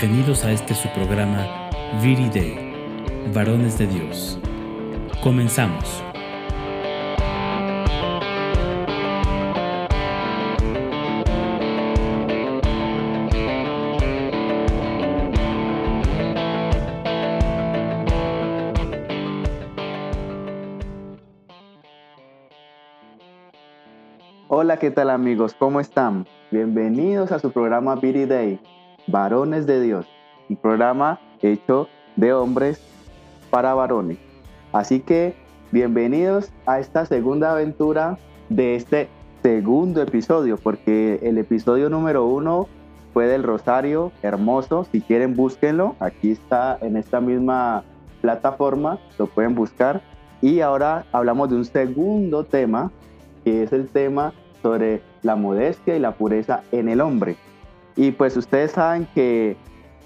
Bienvenidos a este su programa Viri Day, Varones de Dios. Comenzamos. Hola, ¿qué tal amigos? ¿Cómo están? Bienvenidos a su programa Beauty Day, Varones de Dios, un programa hecho de hombres para varones. Así que bienvenidos a esta segunda aventura de este segundo episodio, porque el episodio número uno fue del Rosario, hermoso. Si quieren, búsquenlo. Aquí está en esta misma plataforma, lo pueden buscar. Y ahora hablamos de un segundo tema, que es el tema sobre la modestia y la pureza en el hombre. Y pues ustedes saben que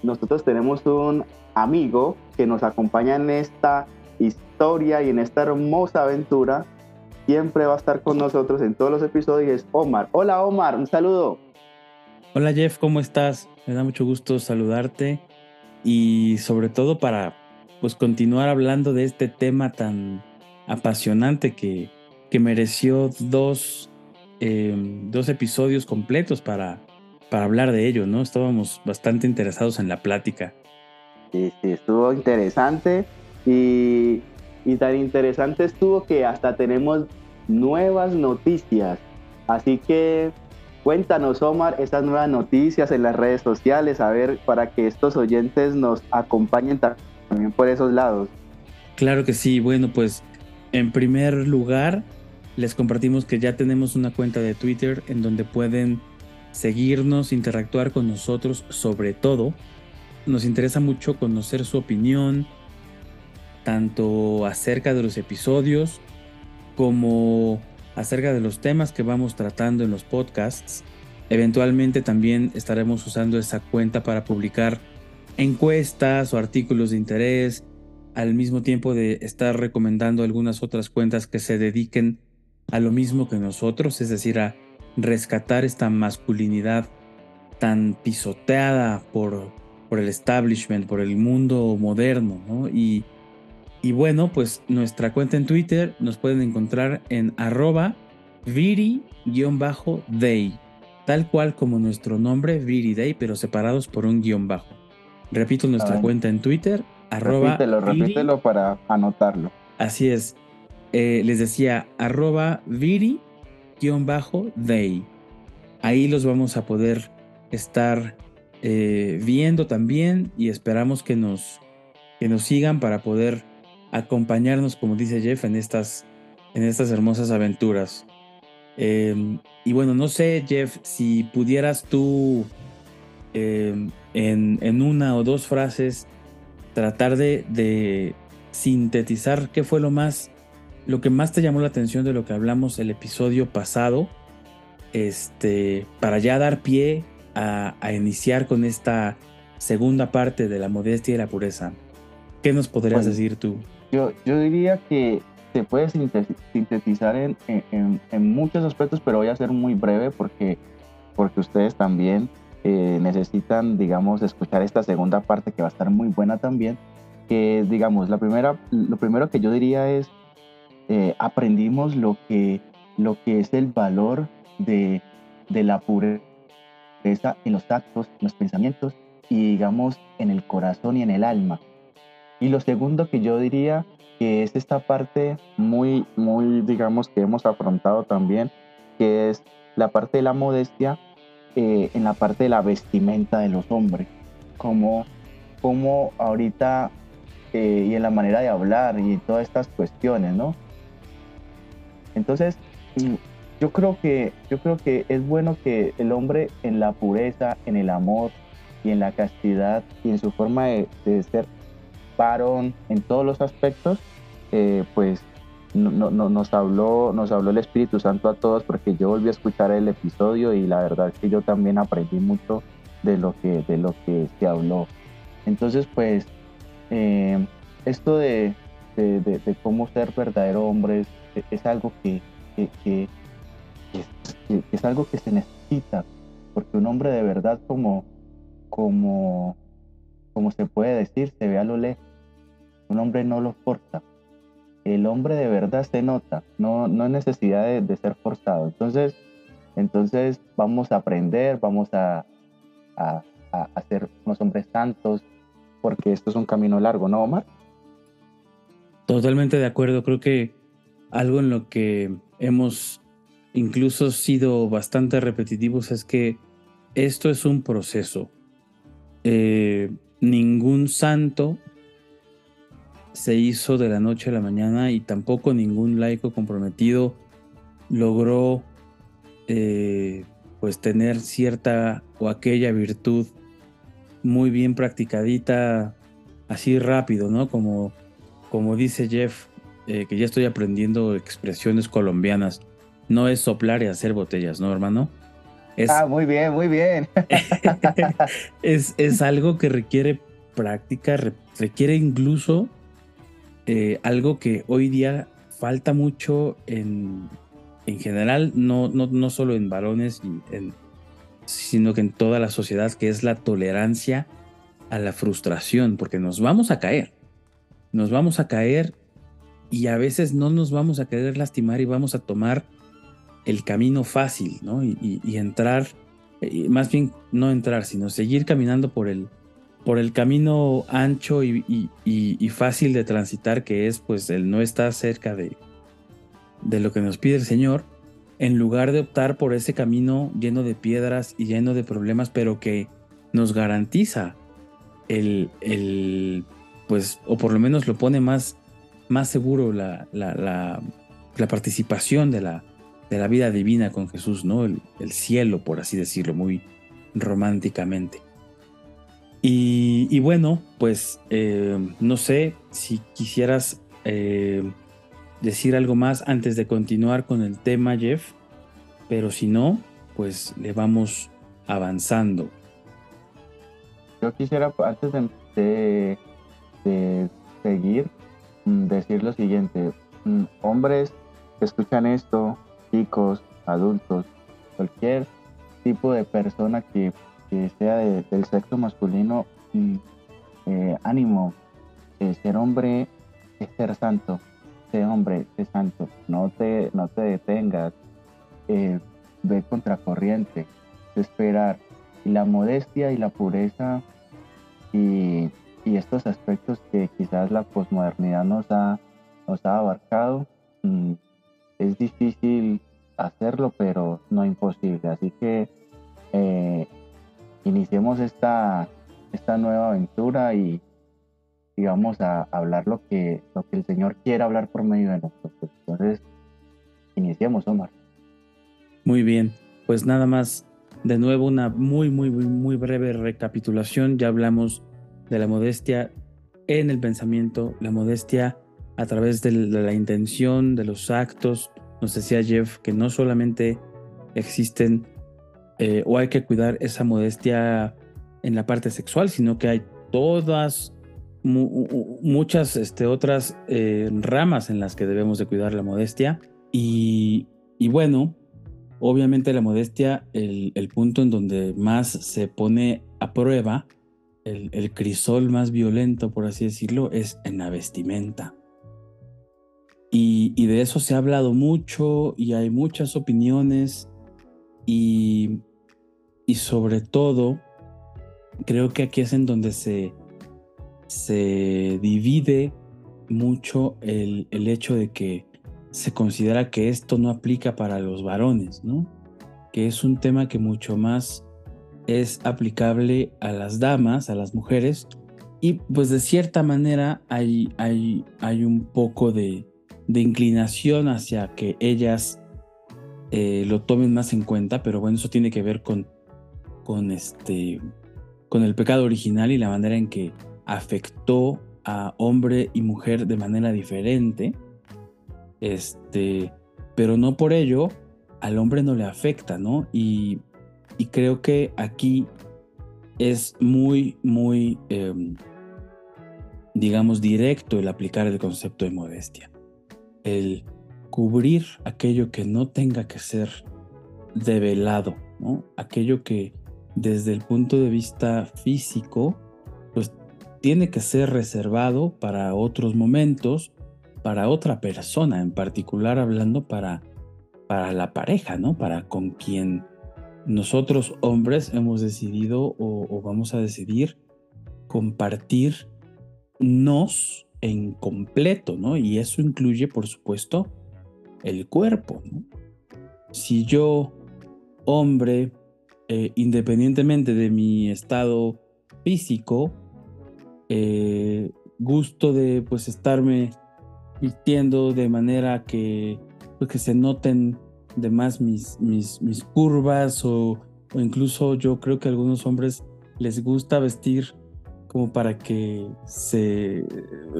nosotros tenemos un amigo que nos acompaña en esta historia y en esta hermosa aventura. Siempre va a estar con nosotros en todos los episodios. Es Omar. Hola Omar, un saludo. Hola Jeff, ¿cómo estás? Me da mucho gusto saludarte y sobre todo para pues continuar hablando de este tema tan apasionante que, que mereció dos Em, dos episodios completos para, para hablar de ello, ¿no? Estábamos bastante interesados en la plática. Sí, sí, estuvo interesante y, y tan interesante estuvo que hasta tenemos nuevas noticias. Así que cuéntanos, Omar, esas nuevas noticias en las redes sociales, a ver, para que estos oyentes nos acompañen también por esos lados. Claro que sí, bueno, pues en primer lugar, les compartimos que ya tenemos una cuenta de Twitter en donde pueden seguirnos, interactuar con nosotros sobre todo. Nos interesa mucho conocer su opinión, tanto acerca de los episodios como acerca de los temas que vamos tratando en los podcasts. Eventualmente también estaremos usando esa cuenta para publicar encuestas o artículos de interés, al mismo tiempo de estar recomendando algunas otras cuentas que se dediquen a lo mismo que nosotros, es decir, a rescatar esta masculinidad tan pisoteada por, por el establishment, por el mundo moderno, ¿no? Y, y bueno, pues nuestra cuenta en Twitter nos pueden encontrar en arroba viri-day, tal cual como nuestro nombre, Viri Day, pero separados por un guion bajo. Repito nuestra cuenta en Twitter, arroba. Repítelo, repítelo para anotarlo. Así es, eh, les decía arroba viri-day. Ahí los vamos a poder estar eh, viendo también y esperamos que nos, que nos sigan para poder acompañarnos, como dice Jeff, en estas, en estas hermosas aventuras. Em, y bueno, no sé, Jeff, si pudieras tú em, en, en, una o dos frases tratar de sintetizar qué fue lo más lo que más te llamó la atención de lo que hablamos el episodio pasado, este, para ya dar pie a, iniciar con esta segunda parte de la modestia y la pureza. ¿Qué nos podrías decir tú? Yo, yo diría que se puede sintetizar en, en, muchos aspectos, pero voy a ser muy breve porque, porque ustedes también eh, necesitan, digamos, escuchar esta segunda parte que va a estar muy buena también. Que, digamos, la primera, lo primero que yo diría es eh, aprendimos lo que, lo que es el valor de, de la pureza en los actos, en los pensamientos y digamos en el corazón y en el alma. Y lo segundo que yo diría que es esta parte muy, muy, digamos, que hemos afrontado también, que es la parte de la modestia eh, en la parte de la vestimenta de los hombres, como, como ahorita eh, y en la manera de hablar y todas estas cuestiones, ¿no? Entonces, mm, yo creo que, yo creo que es bueno que el hombre en la pureza, en el amor y en la castidad y en su forma de, ser varón en todos los aspectos, eh, pues no, nos, habló, nos habló el Espíritu Santo a todos porque yo volví a escuchar el episodio y la verdad es que yo también aprendí mucho de lo que, de lo que se habló. Entonces, pues, eh, esto de, de, cómo ser verdadero hombre es algo que, es algo que se necesita, porque un hombre de verdad como, como, como se puede decir, se ve a lo lejos. Un hombre no lo forza. El hombre de verdad se nota, no, no necesidad de, ser forzado. Entonces, entonces vamos a aprender, vamos a, a, a, ser unos hombres santos, porque esto es un camino largo, ¿no, Omar? Totalmente de acuerdo. Creo que algo en lo que hemos incluso sido bastante repetitivos es que esto es un proceso. Eh, ningún santo se hizo de la noche a la mañana y tampoco ningún laico comprometido logró eh, pues tener cierta o aquella virtud muy bien practicadita así rápido, ¿no? Como, como dice Jeff, eh, que ya estoy aprendiendo expresiones colombianas. No es soplar y hacer botellas, ¿no, hermano? ah, muy bien, muy bien. es, es, algo que requiere práctica, requiere incluso eh, algo que hoy día falta mucho en, en general, no, no, no solo en varones, sino que en toda la sociedad, que es la tolerancia a la frustración, porque nos vamos a caer, nos vamos a caer y a veces no nos vamos a querer lastimar y vamos a tomar el camino fácil, ¿no? Y, entrar, más bien no entrar, sino seguir caminando por el, por el camino ancho y, fácil de transitar, que es pues el no estar cerca de, de lo que nos pide el Señor, en lugar de optar por ese camino lleno de piedras y lleno de problemas, pero que nos garantiza el, el pues, o por lo menos lo pone más, más seguro la, la, la participación de la, de la vida divina con Jesús, ¿no? El, cielo, por así decirlo, muy románticamente. Y, bueno, pues eh, no sé si quisieras eh, decir algo más antes de continuar con el tema, Jeff, pero si no, pues le vamos avanzando. Yo quisiera, antes de, de seguir, mm, decir lo siguiente. Mm, hombres que escuchan esto, chicos, adultos, cualquier tipo de persona que, sea del sexo masculino, mm, eh, ánimo, ser hombre es ser santo, ser hombre es santo, no te, no te detengas, eh, ve contracorriente, esperar, y la modestia y la pureza y, estos aspectos que quizás la posmodernidad nos ha, nos ha abarcado, mm, es difícil hacerlo, pero no imposible. Así que eh, iniciemos esta, esta nueva aventura y, vamos a hablar lo que, lo que el Señor quiere hablar por medio de nosotros. Entonces, iniciemos, Omar. Muy bien, pues nada más, de nuevo una muy, muy, muy breve recapitulación. Ya hablamos de la modestia en el pensamiento, la modestia a través de la intención, de los actos. Nos decía Jeff que no solamente existen eh, o hay que cuidar esa modestia en la parte sexual, sino que hay todas, muchas este, otras eh, ramas en las que debemos de cuidar la modestia. Y, bueno, obviamente la modestia, el, punto en donde más se pone a prueba, el, el crisol más violento, por así decirlo, es en la vestimenta. Y, de eso se ha hablado mucho y hay muchas opiniones y, y sobre todo creo que aquí es en donde se, se divide mucho el, el, hecho de que se considera que esto no aplica para los varones, ¿no? Que es un tema que mucho más es aplicable a las damas, a las mujeres, y pues de cierta manera hay, hay, hay un poco de, inclinación hacia que ellas eh, lo tomen más en cuenta, pero bueno, eso tiene que ver con, con, este, con el pecado original y la manera en que afectó a hombre y mujer de manera diferente. Este, pero no por ello al hombre no le afecta, ¿no? Y, creo que aquí es muy, muy, em, digamos, directo el aplicar el concepto de modestia el cubrir aquello que no tenga que ser develado, ¿no? aquello que, desde el punto de vista físico, pues tiene que ser reservado para otros momentos, para otra persona, en particular hablando para, para la pareja, ¿no? Para con quien nosotros hombres hemos decidido o, vamos a decidir compartir nos en completo, ¿no? Y eso incluye, por supuesto, el cuerpo, ¿no? Si yo, hombre, eh, independientemente de mi estado físico, eh, gusto de pues estarme vistiendo de manera que, pues, que se noten de más mis, mis, mis curvas o, o, incluso yo creo que a algunos hombres les gusta vestir como para que se,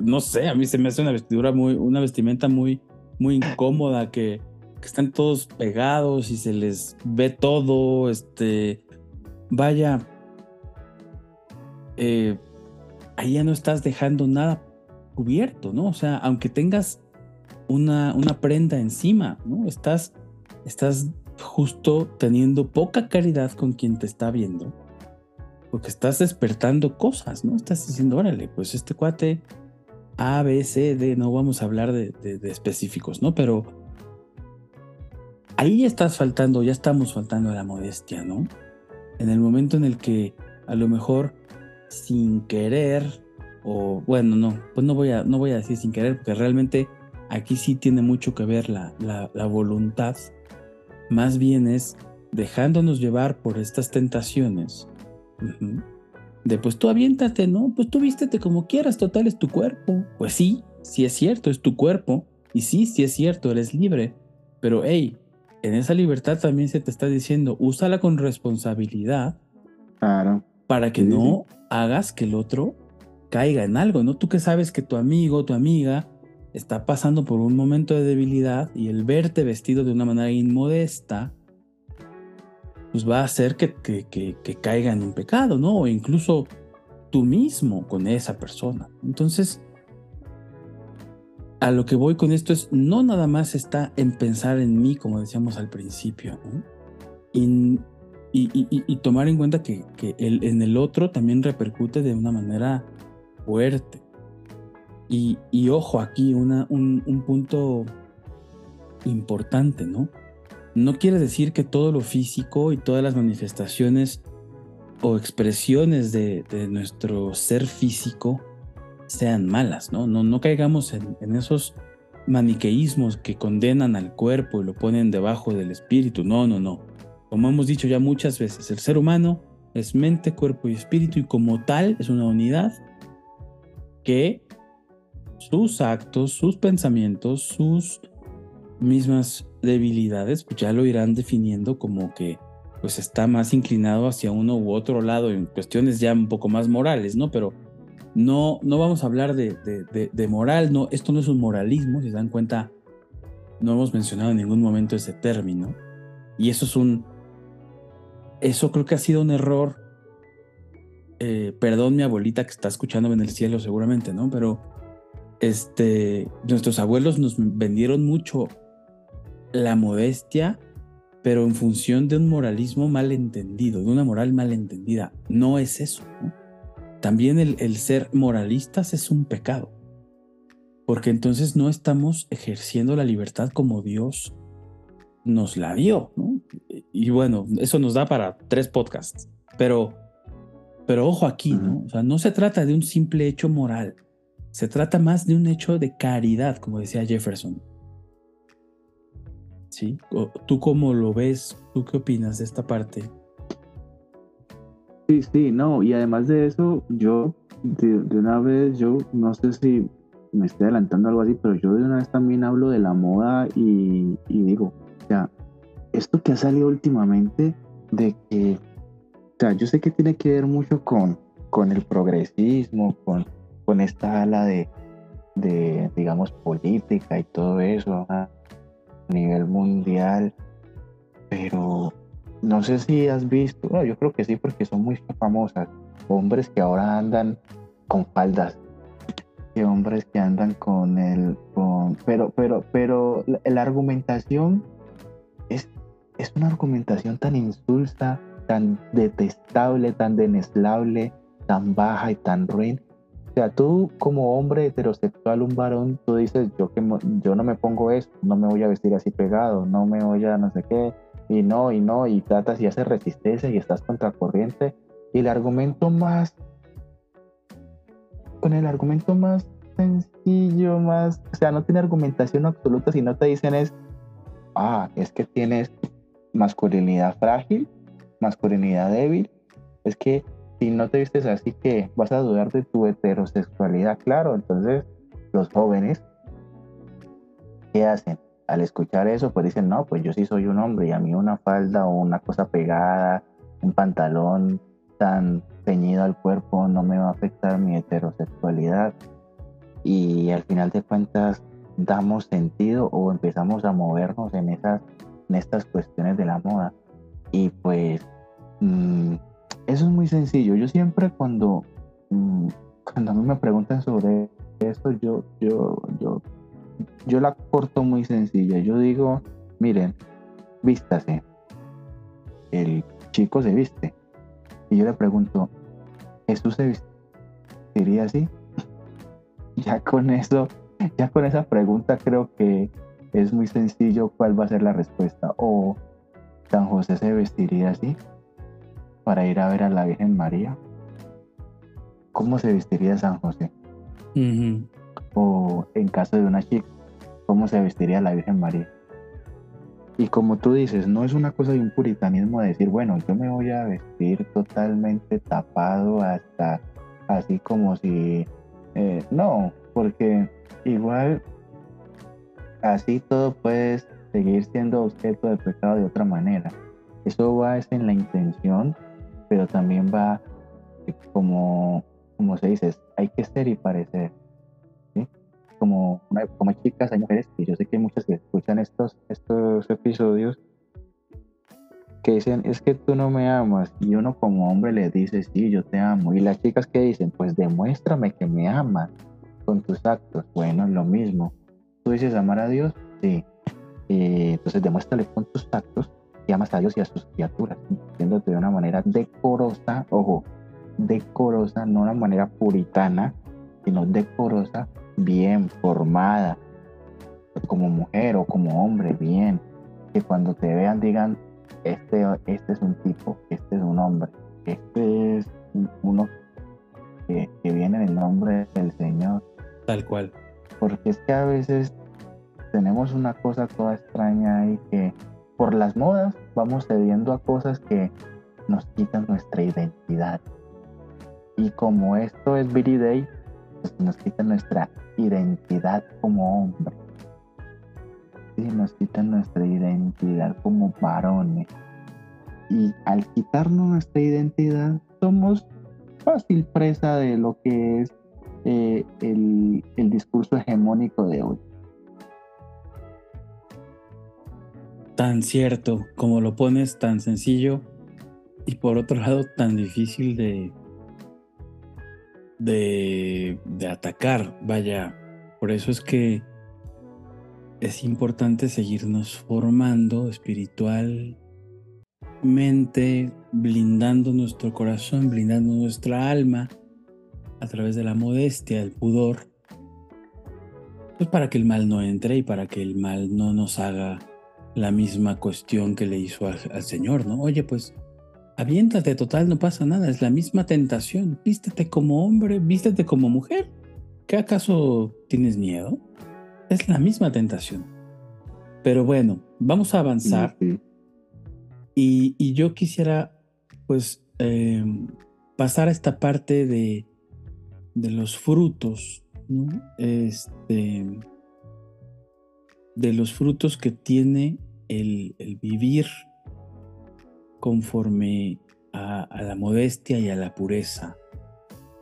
no sé, a mí se me hace una vestidura muy, una vestimenta muy, muy incómoda que, que están todos pegados y se les ve todo, este, vaya, eh, ahí ya no estás dejando nada cubierto, ¿no? O sea, aunque tengas una, una prenda encima, ¿no? Estás, estás justo teniendo poca caridad con quien te está viendo, porque estás despertando cosas, ¿no? Estás diciendo, órale, pues este cuate A, B, C, D, no vamos a hablar de, de específicos, ¿no? Pero ahí estás faltando, ya estamos faltando a la modestia, ¿no? En el momento en el que a lo mejor sin querer o bueno, no, pues no voy a, no voy a decir sin querer, porque realmente aquí sí tiene mucho que ver la, la, voluntad. Más bien es dejándonos llevar por estas tentaciones. De pues tú aviéntate, ¿no? Pues tú vístete como quieras, total es tu cuerpo. Pues sí, sí es cierto, es tu cuerpo. Y sí, sí es cierto, eres libre. Pero hey, en esa libertad también se te está diciendo, úsala con responsabilidad. Claro. Para que no hagas que el otro caiga en algo, ¿no? Tú que sabes que tu amigo, tu amiga está pasando por un momento de debilidad y el verte vestido de una manera inmodesta, pues va a hacer que, que, caiga en un pecado, ¿no? O incluso tú mismo con esa persona. Entonces, a lo que voy con esto es, no nada más está en pensar en mí, como decíamos al principio, ¿no? y, y, tomar en cuenta que, el, en el otro también repercute de una manera fuerte. Y, ojo aquí, una, un, punto importante, ¿no? No quiere decir que todo lo físico y todas las manifestaciones o expresiones de, nuestro ser físico sean malas, ¿no? No, no caigamos en, en, esos maniqueísmos que condenan al cuerpo y lo ponen debajo del espíritu. No, no, no. Como hemos dicho ya muchas veces, el ser humano es mente, cuerpo y espíritu y como tal es una unidad que sus actos, sus pensamientos, sus mismas debilidades, pues ya lo irán definiendo como que pues está más inclinado hacia uno u otro lado en cuestiones ya un poco más morales, ¿no? Pero no, no vamos a hablar de, de, moral, no, esto no es un moralismo, si se dan cuenta, no hemos mencionado en ningún momento ese término. Y eso es un, eso creo que ha sido un error eh, perdón mi abuelita que está escuchándome en el cielo seguramente, ¿no? Pero este, nuestros abuelos nos vendieron mucho la modestia, pero en función de un moralismo mal entendido, de una moral mal entendida. No es eso. ¿no? También el, el ser moralistas es un pecado, porque entonces no estamos ejerciendo la libertad como Dios nos la dio, ¿no? Y bueno, eso nos da para tres podcasts, pero pero ojo aquí, ¿no? O sea, no se trata de un simple hecho moral, se trata más de un hecho de caridad, como decía Jefferson. ¿Sí? ¿Tú cómo lo ves? ¿Tú qué opinas de esta parte? Sí, sí, no, y además de eso, yo de, una vez, yo no sé si me estoy adelantando algo así, pero yo de una vez también hablo de la moda y, y digo, o sea, esto que ha salido últimamente de que yo sé que tiene que ver mucho con, con el progresismo, con, con esta ala de, de, digamos, política y todo eso a nivel mundial, pero no sé si has visto, no, yo creo que sí, porque son muy famosas, hombres que ahora andan con faldas, que hombres que andan con el, con, pero, pero, pero la, la argumentación es, es una argumentación tan insulsa, tan detestable, tan deneslable, tan baja y tan ruin. O sea, tú como hombre heterosexual, un varón, tú dices, yo, que, yo no me pongo eso, no me voy a vestir así pegado, no me voy a no sé qué, y no, y no, y tratas y haces resistencia y estás contracorriente. Y el argumento más, con el argumento más sencillo, más, o sea, no tiene argumentación absoluta, si no te dicen es, ah, es que tienes masculinidad frágil, masculinidad débil, es que si no te vistes así que vas a dudar de tu heterosexualidad, claro, entonces los jóvenes, ¿qué hacen? Al escuchar eso, pues dicen, no, pues yo sí soy un hombre y a mí una falda o una cosa pegada, un pantalón tan ceñido al cuerpo no me va a afectar mi heterosexualidad. Y al final de cuentas damos sentido o empezamos a movernos en, esas, en estas cuestiones de la moda. Y pues mm, eso es muy sencillo. Yo siempre cuando, mm, cuando a mí me preguntan sobre eso, yo, yo, yo, yo la corto muy sencilla. Yo digo, miren, vístase. El chico se viste. Y yo le pregunto, ¿Jesús se vestiría así? ya con eso, ya con esa pregunta creo que es muy sencillo cuál va a ser la respuesta. O San José se vestiría así para ir a ver a la Virgen María. ¿Cómo se vestiría San José? O en caso de una chica, ¿cómo se vestiría la Virgen María? Y como tú dices, no es una cosa de un puritanismo de decir, bueno, yo me voy a vestir totalmente tapado hasta así como si... Eh, no, porque igual así todo puede seguir siendo objeto de pecado de otra manera. Eso va es en la intención, pero también va como, como se dice, hay que ser y parecer. Como, como chicas, hay mujeres, y yo sé que hay muchas que escuchan estos, estos episodios que dicen, es que tú no me amas, y uno como hombre le dice, sí, yo te amo, y las chicas que dicen, pues demuéstrame que me amas con tus actos, bueno, lo mismo, tú dices amar a Dios, sí, y entonces demuéstrale con tus actos que amas a Dios y a sus criaturas, siéndote de una manera decorosa, ojo, decorosa, no una manera puritana, sino decorosa, bien formada, como mujer o como hombre, bien, que cuando te vean digan, este, este es un tipo, este es un hombre, este es uno que, que viene en el nombre del Señor. Tal cual. Porque es que a veces tenemos una cosa toda extraña ahí que por las modas vamos cediendo a cosas que nos quitan nuestra identidad. Y como esto es Billy Day, pues nos quita nuestra identidad como hombre. Y nos quitan nuestra identidad como varones. Y al quitarnos nuestra identidad, somos fácil presa de lo que es eh, el, el discurso hegemónico de hoy. Tan cierto como lo pones, tan sencillo y por otro lado tan difícil de, de, atacar. Vaya, por eso es que es importante seguirnos formando espiritualmente, blindando nuestro corazón, blindando nuestra alma a través de la modestia, el pudor, pues para que el mal no entre y para que el mal no nos haga la misma cuestión que le hizo al, Señor, ¿no? Oye, pues aviéntate, total, no pasa nada, es la misma tentación. Vístete como hombre, vístete como mujer. ¿Qué acaso tienes miedo? Es la misma tentación. Pero bueno, vamos a avanzar. Y, yo quisiera, pues, em, pasar a esta parte de, de los frutos, ¿no? Este de los frutos que tiene el, vivir conforme a, la modestia y a la pureza.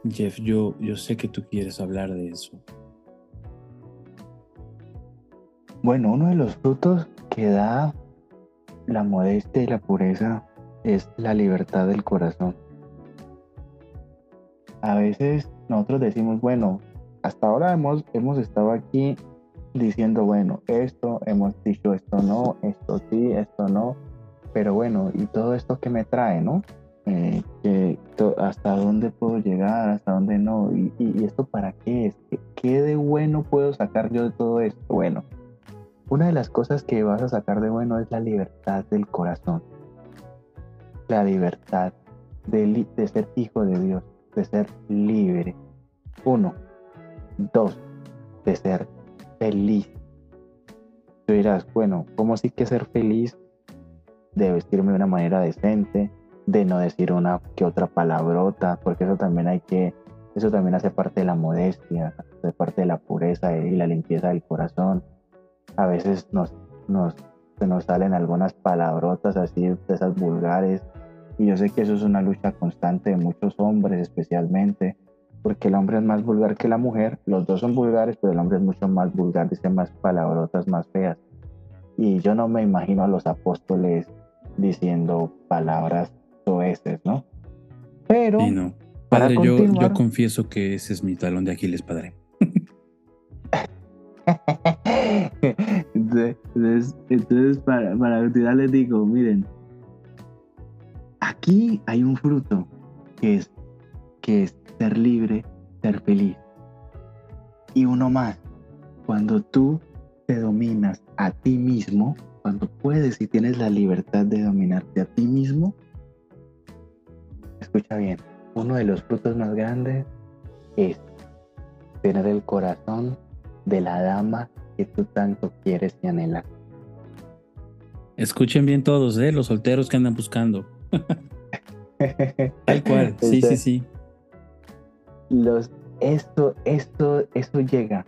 Jeff, yo, yo sé que tú quieres hablar de eso. Bueno, uno de los frutos que da la modestia y la pureza es la libertad del corazón. A veces nosotros decimos, bueno, hasta ahora hemos, hemos estado aquí diciendo, bueno, esto hemos dicho, esto no, esto sí, esto no. pero bueno, y todo esto que me trae, ¿no? Eh, hasta dónde puedo llegar, hasta dónde no, y, y, esto para qué es, ¿Qué, de bueno puedo sacar yo de todo esto. Bueno, una de las cosas que vas a sacar de bueno es la libertad del corazón, la libertad de, de ser hijo de Dios, de ser libre. Uno, dos, de ser feliz. Tú dirás, bueno, ¿cómo sí que ser feliz? De vestirme de una manera decente, de no decir una que otra palabrota, porque eso también hay que, eso también hace parte de la modestia, hace parte de la pureza y la limpieza del corazón. A veces nos, nos, nos salen algunas palabrotas así, de esas vulgares, y yo sé que eso es una lucha constante de muchos hombres especialmente, porque el hombre es más vulgar que la mujer, los dos son vulgares, pero el hombre es mucho más vulgar, dice más palabrotas más feas. Y yo no me imagino a los apóstoles diciendo palabras soeces, ¿no? Pero... no. Padre, yo, yo confieso que ese es mi talón de Aquiles, padre. entonces, entonces, para, para les digo, miren, aquí hay un fruto que es, que es ser libre, ser feliz. Y uno más, cuando tú te dominas a ti mismo, cuando puedes y tienes la libertad de dominarte a ti mismo, escucha bien, uno de los frutos más grandes es tener el corazón de la dama que tú tanto quieres y anhelas. Escuchen bien todos, ¿eh? los solteros que andan buscando. Tal cual, sí, sí, sí los, esto, esto, esto llega.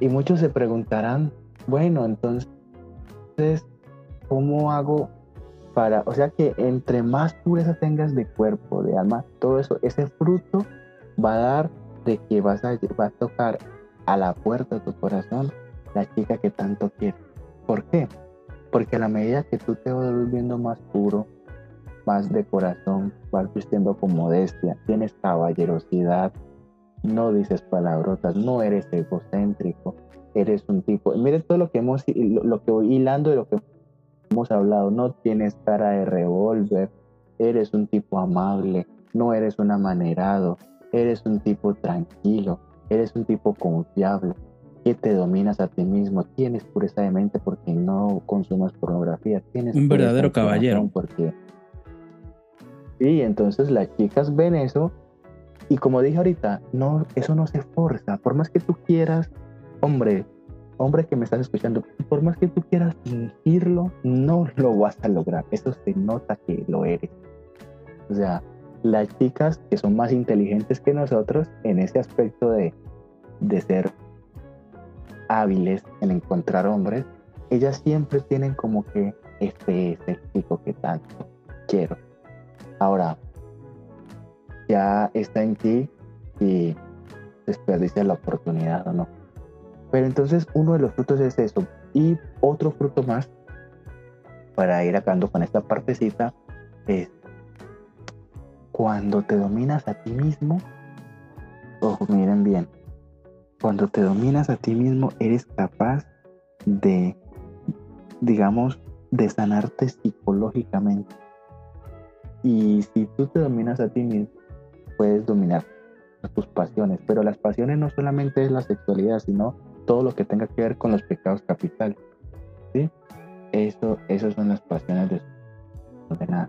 Y muchos se preguntarán, bueno, entonces, ¿cómo hago para, o sea que entre más pureza tengas de cuerpo, de alma, todo eso, ese fruto va a dar de que vas a, va a tocar a la puerta de tu corazón la chica que tanto quieres. ¿Por qué? Porque a la medida que tú te vas volviendo más puro, más de corazón, vas vistiendo con modestia, tienes caballerosidad, no dices palabrotas, no eres egocéntrico, eres un tipo, miren todo lo que hemos, lo, que voy hilando de lo que hemos hablado, no tienes cara de revólver, eres un tipo amable, no eres un amanerado, eres un tipo tranquilo, eres un tipo confiable, que te dominas a ti mismo, tienes pureza de mente porque no consumas pornografía, tienes un verdadero caballero. porque Sí, entonces las chicas ven eso y como dije ahorita, no, eso no se forza. Por más que tú quieras, hombre, hombre que me estás escuchando, por más que tú quieras fingirlo, no lo vas a lograr. Eso se nota que lo eres. O sea, las chicas que son más inteligentes que nosotros en ese aspecto de, de ser hábiles en encontrar hombres, ellas siempre tienen como que este es el chico que tanto quiero Ahora, ya está en ti y desperdicia la oportunidad o no. Pero entonces uno de los frutos es eso. Y otro fruto más, para ir acabando con esta partecita, es cuando te dominas a ti mismo, ojo, miren bien, cuando te dominas a ti mismo, eres capaz de, digamos, de sanarte psicológicamente. Y si tú te dominas a ti mismo, puedes dominar tus pasiones. Pero las pasiones no solamente es la sexualidad, sino todo lo que tenga que ver con los pecados capitales. ¿sí? Eso, esas son las pasiones de, nada.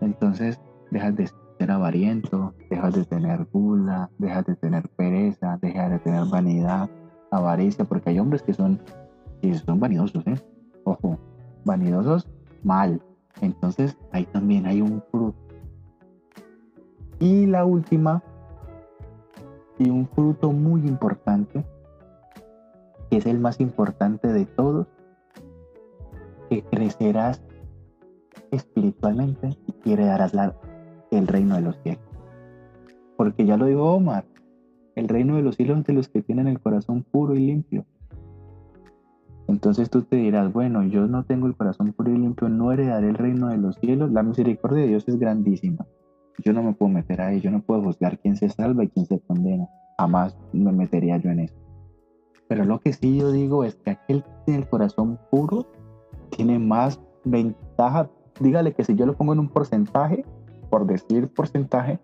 Entonces, dejas de ser avariento, dejas de tener gula, dejas de tener pereza, dejas de tener vanidad, avaricia, porque hay hombres que son, y son vanidosos, ¿eh? Ojo, vanidosos mal, entonces ahí también hay un fruto. Y la última, y un fruto muy importante, que es el más importante de todos, que crecerás espiritualmente y que heredarás el reino de los cielos. Porque ya lo dijo Omar, el reino de los cielos de los que tienen el corazón puro y limpio. Entonces tú te dirás, bueno, yo no tengo el corazón puro y limpio, no heredaré el reino de los cielos. La misericordia de Dios es grandísima. Yo no me puedo meter ahí, yo no puedo juzgar quién se salva y quién se condena. Jamás me metería yo en eso. Pero lo que sí yo digo es que aquel que tiene el corazón puro tiene más ventaja, dígale que si yo lo pongo en un porcentaje, por decir porcentaje,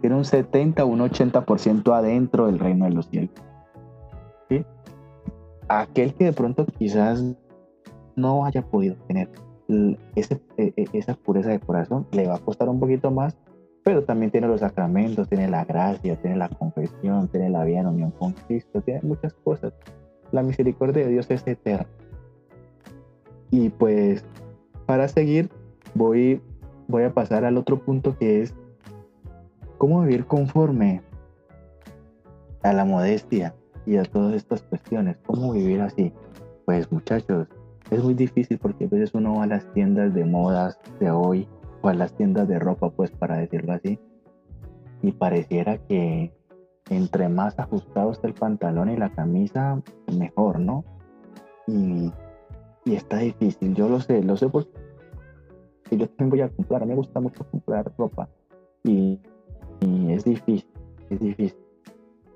tiene un 70 o un 80% adentro del reino de los cielos. ¿Sí? Aquel que de pronto quizás no haya podido tener e, e, esa pureza de corazón, le va a costar un poquito más, pero también tiene los sacramentos, tiene la gracia, tiene la confesión, tiene la vida en unión con Cristo, tiene muchas cosas. La misericordia de Dios es eterna. Y pues para seguir voy, voy a pasar al otro punto que es cómo vivir conforme a la modestia y a todas estas cuestiones. ¿Cómo vivir así? Pues muchachos, es muy difícil porque a veces uno va a las tiendas de modas de hoy o a las tiendas de ropa, pues para decirlo así, y pareciera que entre más ajustado está el pantalón y la camisa, mejor, ¿no? Y, y está difícil, yo lo sé, lo sé porque yo también voy a comprar, me gusta mucho comprar ropa y, y es difícil, es difícil.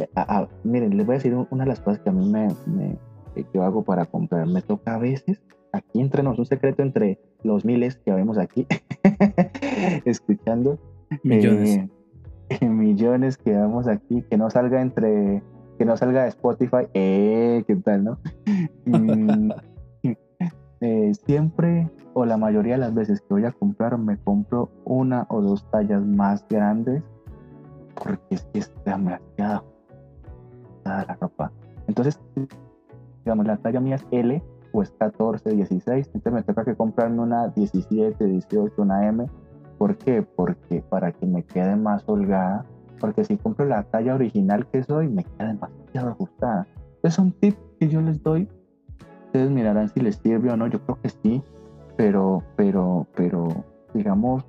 Eh, miren, les voy a decir una de las cosas que a mí me, me que yo hago para comprar. Me toca a veces, aquí entre nosotros, un secreto entre los miles que vemos aquí, escuchando. Millones. Eh, millones que vemos aquí, que no salga entre, que no salga de Spotify, eh, ¿qué tal, no? Eh, siempre o la mayoría de las veces que voy a comprar me compro una o dos tallas más grandes porque es que es demasiado la ropa. Entonces digamos, la talla mía es L o es 14, 16, entonces me toca que comprarme una 17, 18, una M. ¿Por qué? Porque para que me quede más holgada, porque si compro la talla original que soy, me queda demasiado ajustada. Es un tip que yo les doy. Ustedes mirarán si les sirve o no, yo creo que sí, pero, pero, pero, digamos,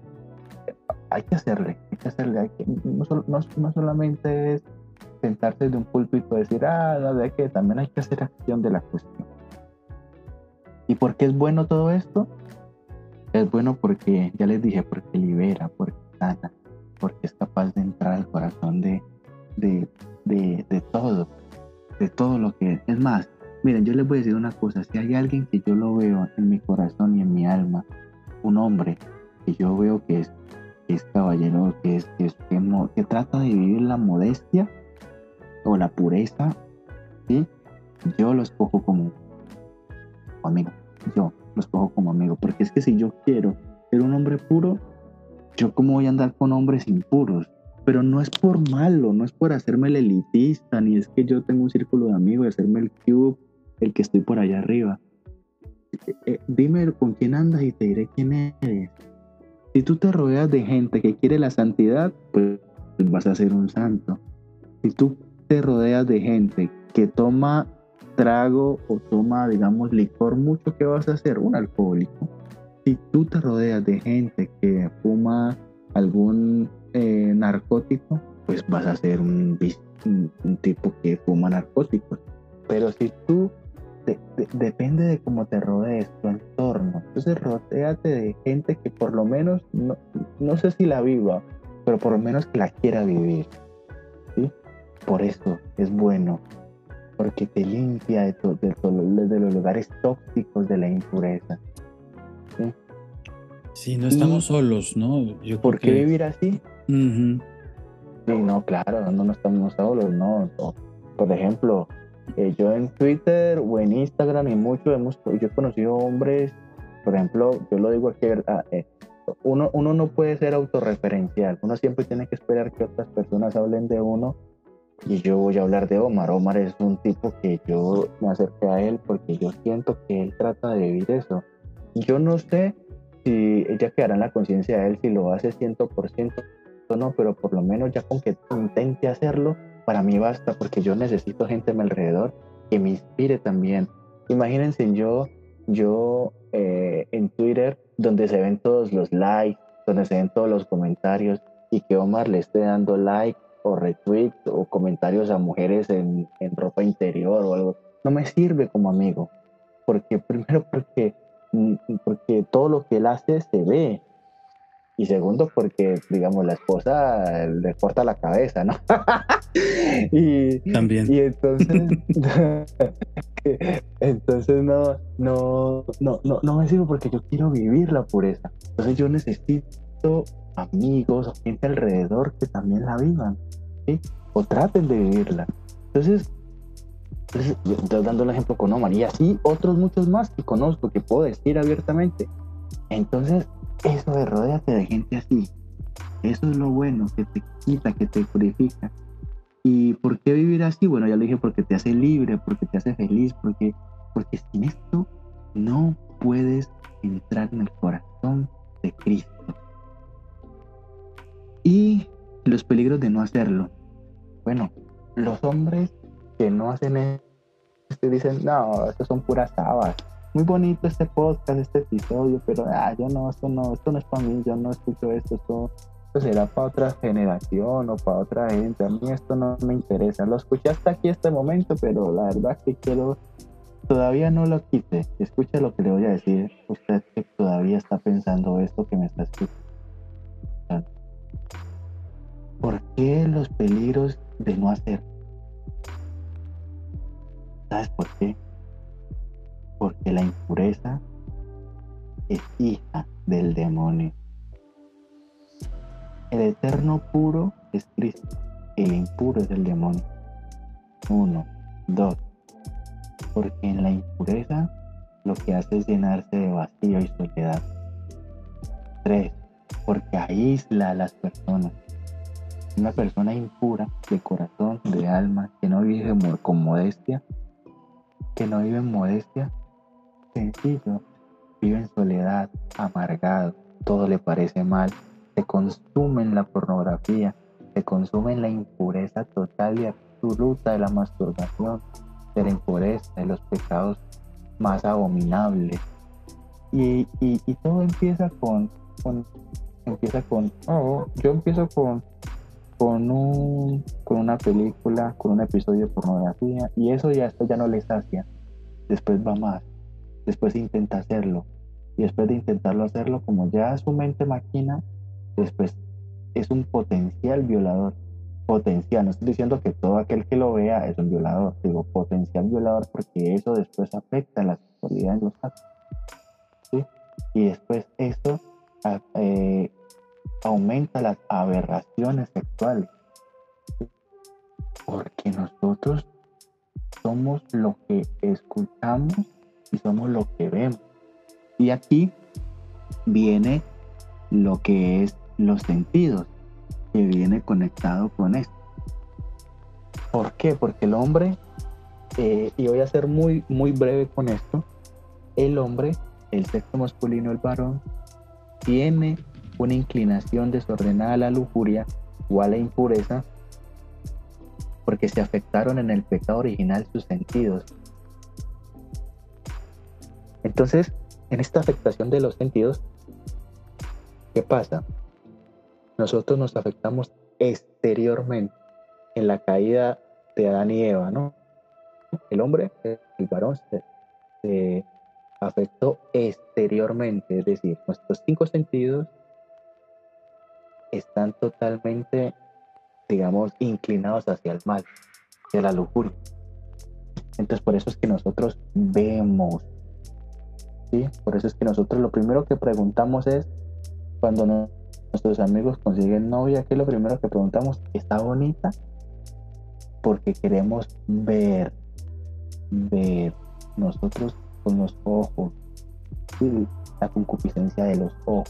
hay que hacerle, hay que hacerle, hay que, no, no, no solamente es sentarse de un púlpito y decir, ah, no, de que también hay que hacer acción de la cuestión. ¿Y por qué es bueno todo esto? Es bueno porque, ya les dije, porque libera, porque sana, porque es capaz de entrar al corazón de, de, de, de todo, de todo lo que es. Es más, miren, yo les voy a decir una cosa, si hay alguien que yo lo veo en mi corazón y en mi alma, un hombre que yo veo que es, que es caballero, que, es, que, es, que, que trata de vivir la modestia, o la pureza, ¿sí? yo lo escojo como amigo. Yo lo escojo como amigo. Porque es que si yo quiero ser un hombre puro, yo cómo voy a andar con hombres impuros. Pero no es por malo, no es por hacerme el elitista, ni es que yo tengo un círculo de amigos y hacerme el cube, el que estoy por allá arriba. Eh, eh, dime con quién andas y te diré quién eres. Si tú te rodeas de gente que quiere la santidad, pues vas a ser un santo. Si tú te rodeas de gente que toma trago o toma, digamos, licor mucho, ¿qué vas a hacer? Un alcohólico. Si tú te rodeas de gente que fuma algún eh, narcótico, pues vas a ser un, tipo que fuma narcóticos. Pero si tú, depende de cómo te rodees, tu entorno. Entonces rodéate de gente que por lo menos, no, no sé si la viva, pero por lo menos que la quiera vivir. Por eso es bueno, porque te limpia de, de, los lugares tóxicos de la impureza. Sí, no estamos solos, ¿no? Yo ¿Por qué vivir así? Sí, no, claro, no, no estamos solos, no. Por ejemplo, eh, yo en Twitter o en Instagram y mucho hemos, yo he conocido hombres, por ejemplo, yo lo digo aquí, eh, uno, uno no puede ser autorreferencial, uno siempre tiene que esperar que otras personas hablen de uno y yo voy a hablar de Omar. Omar es un tipo que yo me acerqué a él porque yo siento que él trata de vivir eso. Yo no sé si ella quedará en la conciencia de él si lo hace 100% o no, pero por lo menos ya con que intente hacerlo, para mí basta porque yo necesito gente a mi alrededor que me inspire también. Imagínense yo, yo eh, en Twitter, donde se ven todos los likes, donde se ven todos los comentarios y que Omar le esté dando like o retweets o comentarios a mujeres en, en, ropa interior o algo, no me sirve como amigo. Porque primero porque, mm, porque todo lo que él hace se ve. y segundo porque, digamos, la esposa le corta la cabeza, ¿no? y, También. Y entonces, entonces no, no, no, no, no me sirve porque yo quiero vivir la pureza. Entonces yo necesito amigos gente alrededor que también la vivan. O traten de vivirla. Entonces, estoy dando el ejemplo con Omar y así otros muchos más que conozco, que puedo decir abiertamente. Entonces, eso de rodearte de gente así, eso es lo bueno, que te quita, que te purifica. ¿Y por qué vivir así? Bueno, ya lo dije, porque te hace libre, porque te hace feliz, porque, porque sin esto no puedes entrar en el corazón de Cristo. Y los peligros de no hacerlo. Bueno, los hombres que no hacen esto dicen, no, estos son puras habas. Muy bonito este podcast, este episodio, pero ah, yo no, esto no, esto no es para mí, yo no escucho esto, esto, será para otra generación o para otra gente. A mí esto no me interesa. Lo escuché hasta aquí este momento, pero la verdad que quiero, todavía no lo quite. Escucha lo que le voy a decir. Usted que todavía está pensando esto que me está escuchando. ¿Por qué los peligros de no hacer? ¿Sabes por qué? Porque la impureza es hija del demonio. El eterno puro es Cristo, el impuro es el demonio. Uno, dos. Porque en la impureza lo que hace es llenarse de vacío y soledad. Tres, porque aísla a las personas. Una persona impura de corazón, de alma, que no vive con modestia, que no vive en modestia, sencillo, vive en soledad, amargado, todo le parece mal, se consume en la pornografía, se consume en la impureza total y absoluta de la masturbación, de la impureza, de los pecados más abominables. Y, todo empieza con, empieza con, oh, yo empiezo con, con, un, con una película, con un episodio de pornografía, y eso ya, esto ya no le sacia. Después va más, después intenta hacerlo, y después de intentarlo hacerlo, como ya su mente máquina, después es un potencial violador. Potencial, no estoy diciendo que todo aquel que lo vea es un violador, digo potencial violador porque eso después afecta la sexualidad en los actos. Y después eso eh, aumenta las aberraciones sexuales. Porque nosotros somos lo que escuchamos y somos lo que vemos. Y aquí viene lo que es los sentidos, que viene conectado con esto. ¿Por qué? Porque el hombre, eh, y voy a ser muy, muy breve con esto, el hombre, el sexo masculino, el varón, tiene una inclinación desordenada a la lujuria o a la impureza porque se afectaron en el pecado original sus sentidos. Entonces, en esta afectación de los sentidos, ¿qué pasa? Nosotros nos afectamos exteriormente en la caída de Adán y Eva, ¿no? El hombre, el varón, se afectó exteriormente, es decir, nuestros cinco sentidos están totalmente, digamos, inclinados hacia el mal, hacia la lujuria. Entonces, por eso es que nosotros vemos, ¿sí? Por eso es que nosotros lo primero que preguntamos es, cuando nuestros amigos consiguen novia, ¿qué es lo primero que preguntamos? ¿Está bonita? Porque queremos ver, ver nosotros con los ojos, la concupiscencia de los ojos.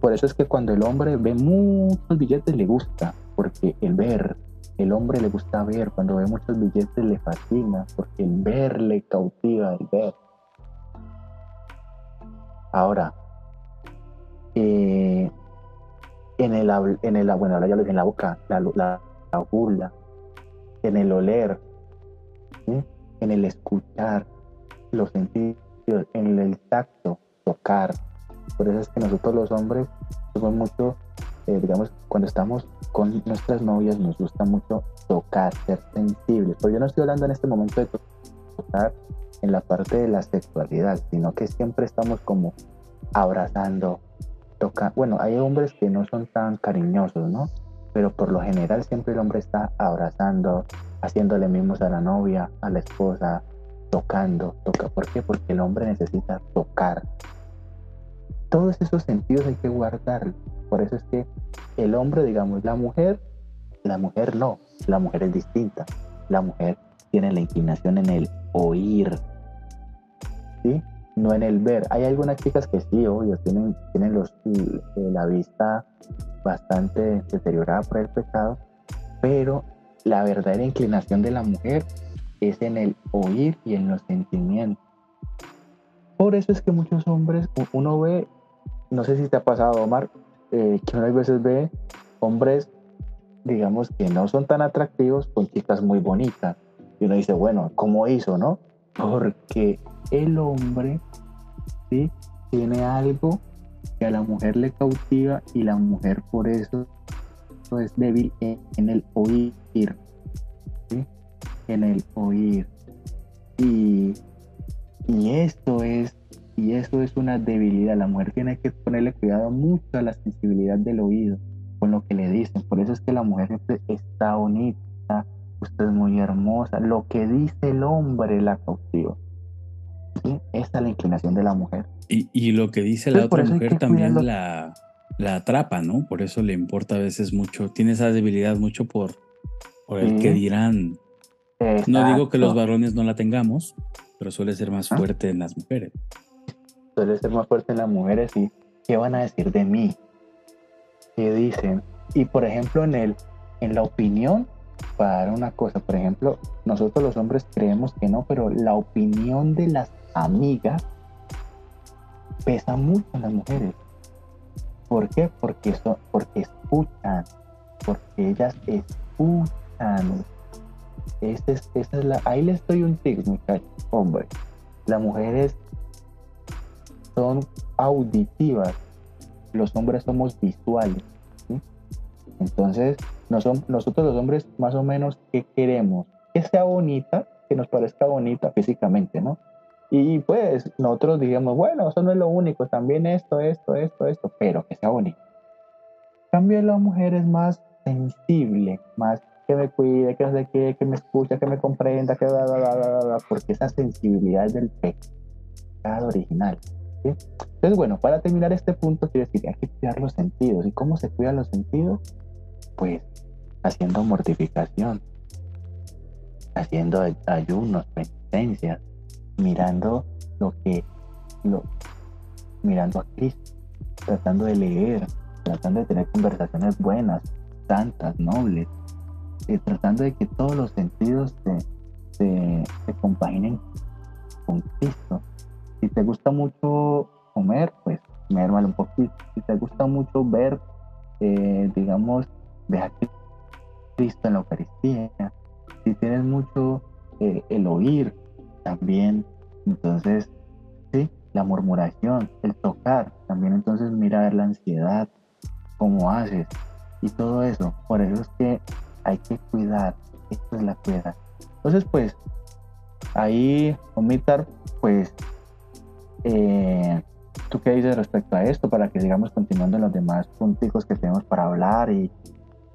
Por eso es que cuando el hombre ve muchos billetes le gusta, porque el ver, el hombre le gusta ver, cuando ve muchos billetes le fascina, porque el ver le cautiva, el ver. Ahora, eh, en el, en el, bueno, ahora ya lo dije en la boca, la, la, burla, en el oler, en el escuchar, los sentidos, en el tacto, tocar, por eso es que nosotros los hombres somos mucho, eh, digamos, cuando estamos con nuestras novias nos gusta mucho tocar, ser sensibles. Pero yo no estoy hablando en este momento de tocar en la parte de la sexualidad, sino que siempre estamos como abrazando, toca, bueno, hay hombres que no son tan cariñosos, ¿no? Pero por lo general siempre el hombre está abrazando, haciéndole mimos a la novia, a la esposa, tocando, toca. ¿Por qué? Porque el hombre necesita tocar. Todos esos sentidos hay que guardarlos. Por eso es que el hombre, digamos, la mujer, la mujer no, la mujer es distinta. La mujer tiene la inclinación en el oír, ¿sí? No en el ver. Hay algunas chicas que sí, obvio, tienen, tienen los, eh, la vista bastante deteriorada por el pecado, pero la verdadera inclinación de la mujer es en el oír y en los sentimientos. Por eso es que muchos hombres, uno ve, no sé si te ha pasado, Omar, eh, que uno a veces ve hombres, digamos, que no son tan atractivos con chicas muy bonitas. Y uno dice, bueno, ¿cómo hizo, no? Porque el hombre, ¿sí? Tiene algo que a la mujer le cautiva y la mujer por eso es débil en, el oír. En el oír. Y, y esto es y eso es una debilidad. La mujer tiene que ponerle cuidado mucho a la sensibilidad del oído con lo que le dicen. Por eso es que la mujer siempre está bonita, usted es muy hermosa. Lo que dice el hombre la cautiva. ¿Sí? Esta es la inclinación de la mujer. Y, lo que dice la otra mujer también la, la atrapa, ¿no? Por eso le importa a veces mucho. Tiene esa debilidad mucho por, por el que dirán. No digo que los varones no la tengamos, pero suele ser más fuerte en las mujeres suele ser más fuerte en las mujeres y qué van a decir de mí, qué dicen. Y por ejemplo, en, el, en la opinión, para dar una cosa, por ejemplo, nosotros los hombres creemos que no, pero la opinión de las amigas pesa mucho en las mujeres. ¿Por qué? Porque, porque escuchan, porque ellas escuchan. Este es, esta es la, ahí les doy un tip, muchachos, hombre. Las mujeres son auditivas, los hombres somos visuales. Entonces, nosotros los hombres más o menos, ¿qué queremos? Que sea bonita, que nos parezca bonita físicamente, ¿no? Y pues nosotros digamos, bueno, eso no es lo único, también esto, esto, esto, esto, pero que sea bonita. cambio, la mujer es más sensible, más que me cuide, que no sé qué, que me escucha, que me comprenda, que da, da, porque esa sensibilidad es del pecado original. Entonces, bueno, para terminar este punto, quiero decir, hay que cuidar los sentidos. ¿Y cómo se cuidan los sentidos? Pues haciendo mortificación, haciendo ayunos, penitencias, mirando lo que, lo, mirando a Cristo, tratando de leer, tratando de tener conversaciones buenas, santas, nobles, eh, tratando de que todos los sentidos se, se, se compaginen con Cristo si te gusta mucho comer, pues mérmalo un poquito. Si te gusta mucho ver, eh, digamos, ver a Cristo en la Eucaristía. Si tienes mucho eh, el oír también, entonces, sí, la murmuración, el tocar, también entonces mira a ver la ansiedad, cómo haces y todo eso. Por eso es que hay que cuidar, esto es la cuidad. Entonces, pues, ahí, omitar, pues, eh, ¿Tú qué dices respecto a esto para que sigamos continuando en los demás puntos que tenemos para hablar y,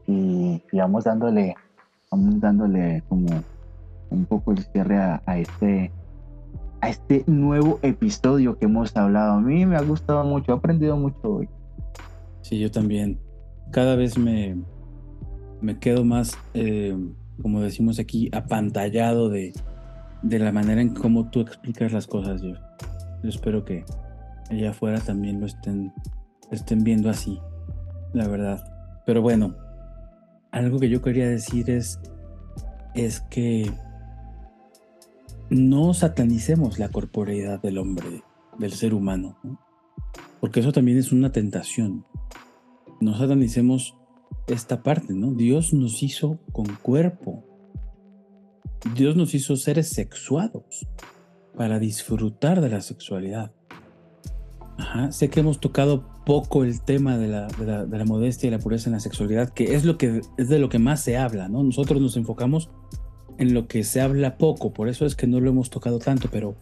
y, vamos dándole, vamos dándole como un poco el cierre a, este a este nuevo episodio que hemos hablado. A mí me ha gustado mucho, he aprendido mucho hoy. Sí, yo también. Cada vez me, me quedo más, eh, como decimos aquí, apantallado de, de la manera en cómo tú explicas las cosas, yo. Yo espero que allá afuera también lo estén, estén viendo así, la verdad. Pero bueno, algo que yo quería decir es, es que no satanicemos la corporeidad del hombre, del ser humano, porque eso también es una tentación. No satanicemos esta parte, ¿no? Dios nos hizo con cuerpo. Dios nos hizo seres sexuados para disfrutar de la sexualidad. sé que hemos tocado poco el tema de la, de, la, modestia y la pureza en la sexualidad, que es, lo que es de lo que más se habla, ¿no? Nosotros nos enfocamos en lo que se habla poco, por eso es que no lo hemos tocado tanto, pero,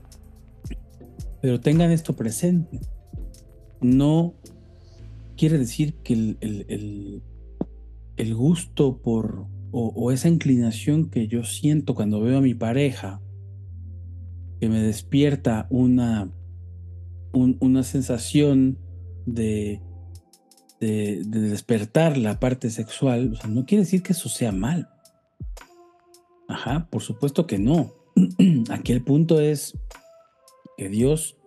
pero tengan esto presente. No quiere decir que el, gusto por o, esa inclinación que yo siento cuando veo a mi pareja, que me despierta una, una sensación de, de, despertar la parte sexual, no quiere decir que eso sea mal. Ajá, por supuesto que no. Aquí el punto es que Dios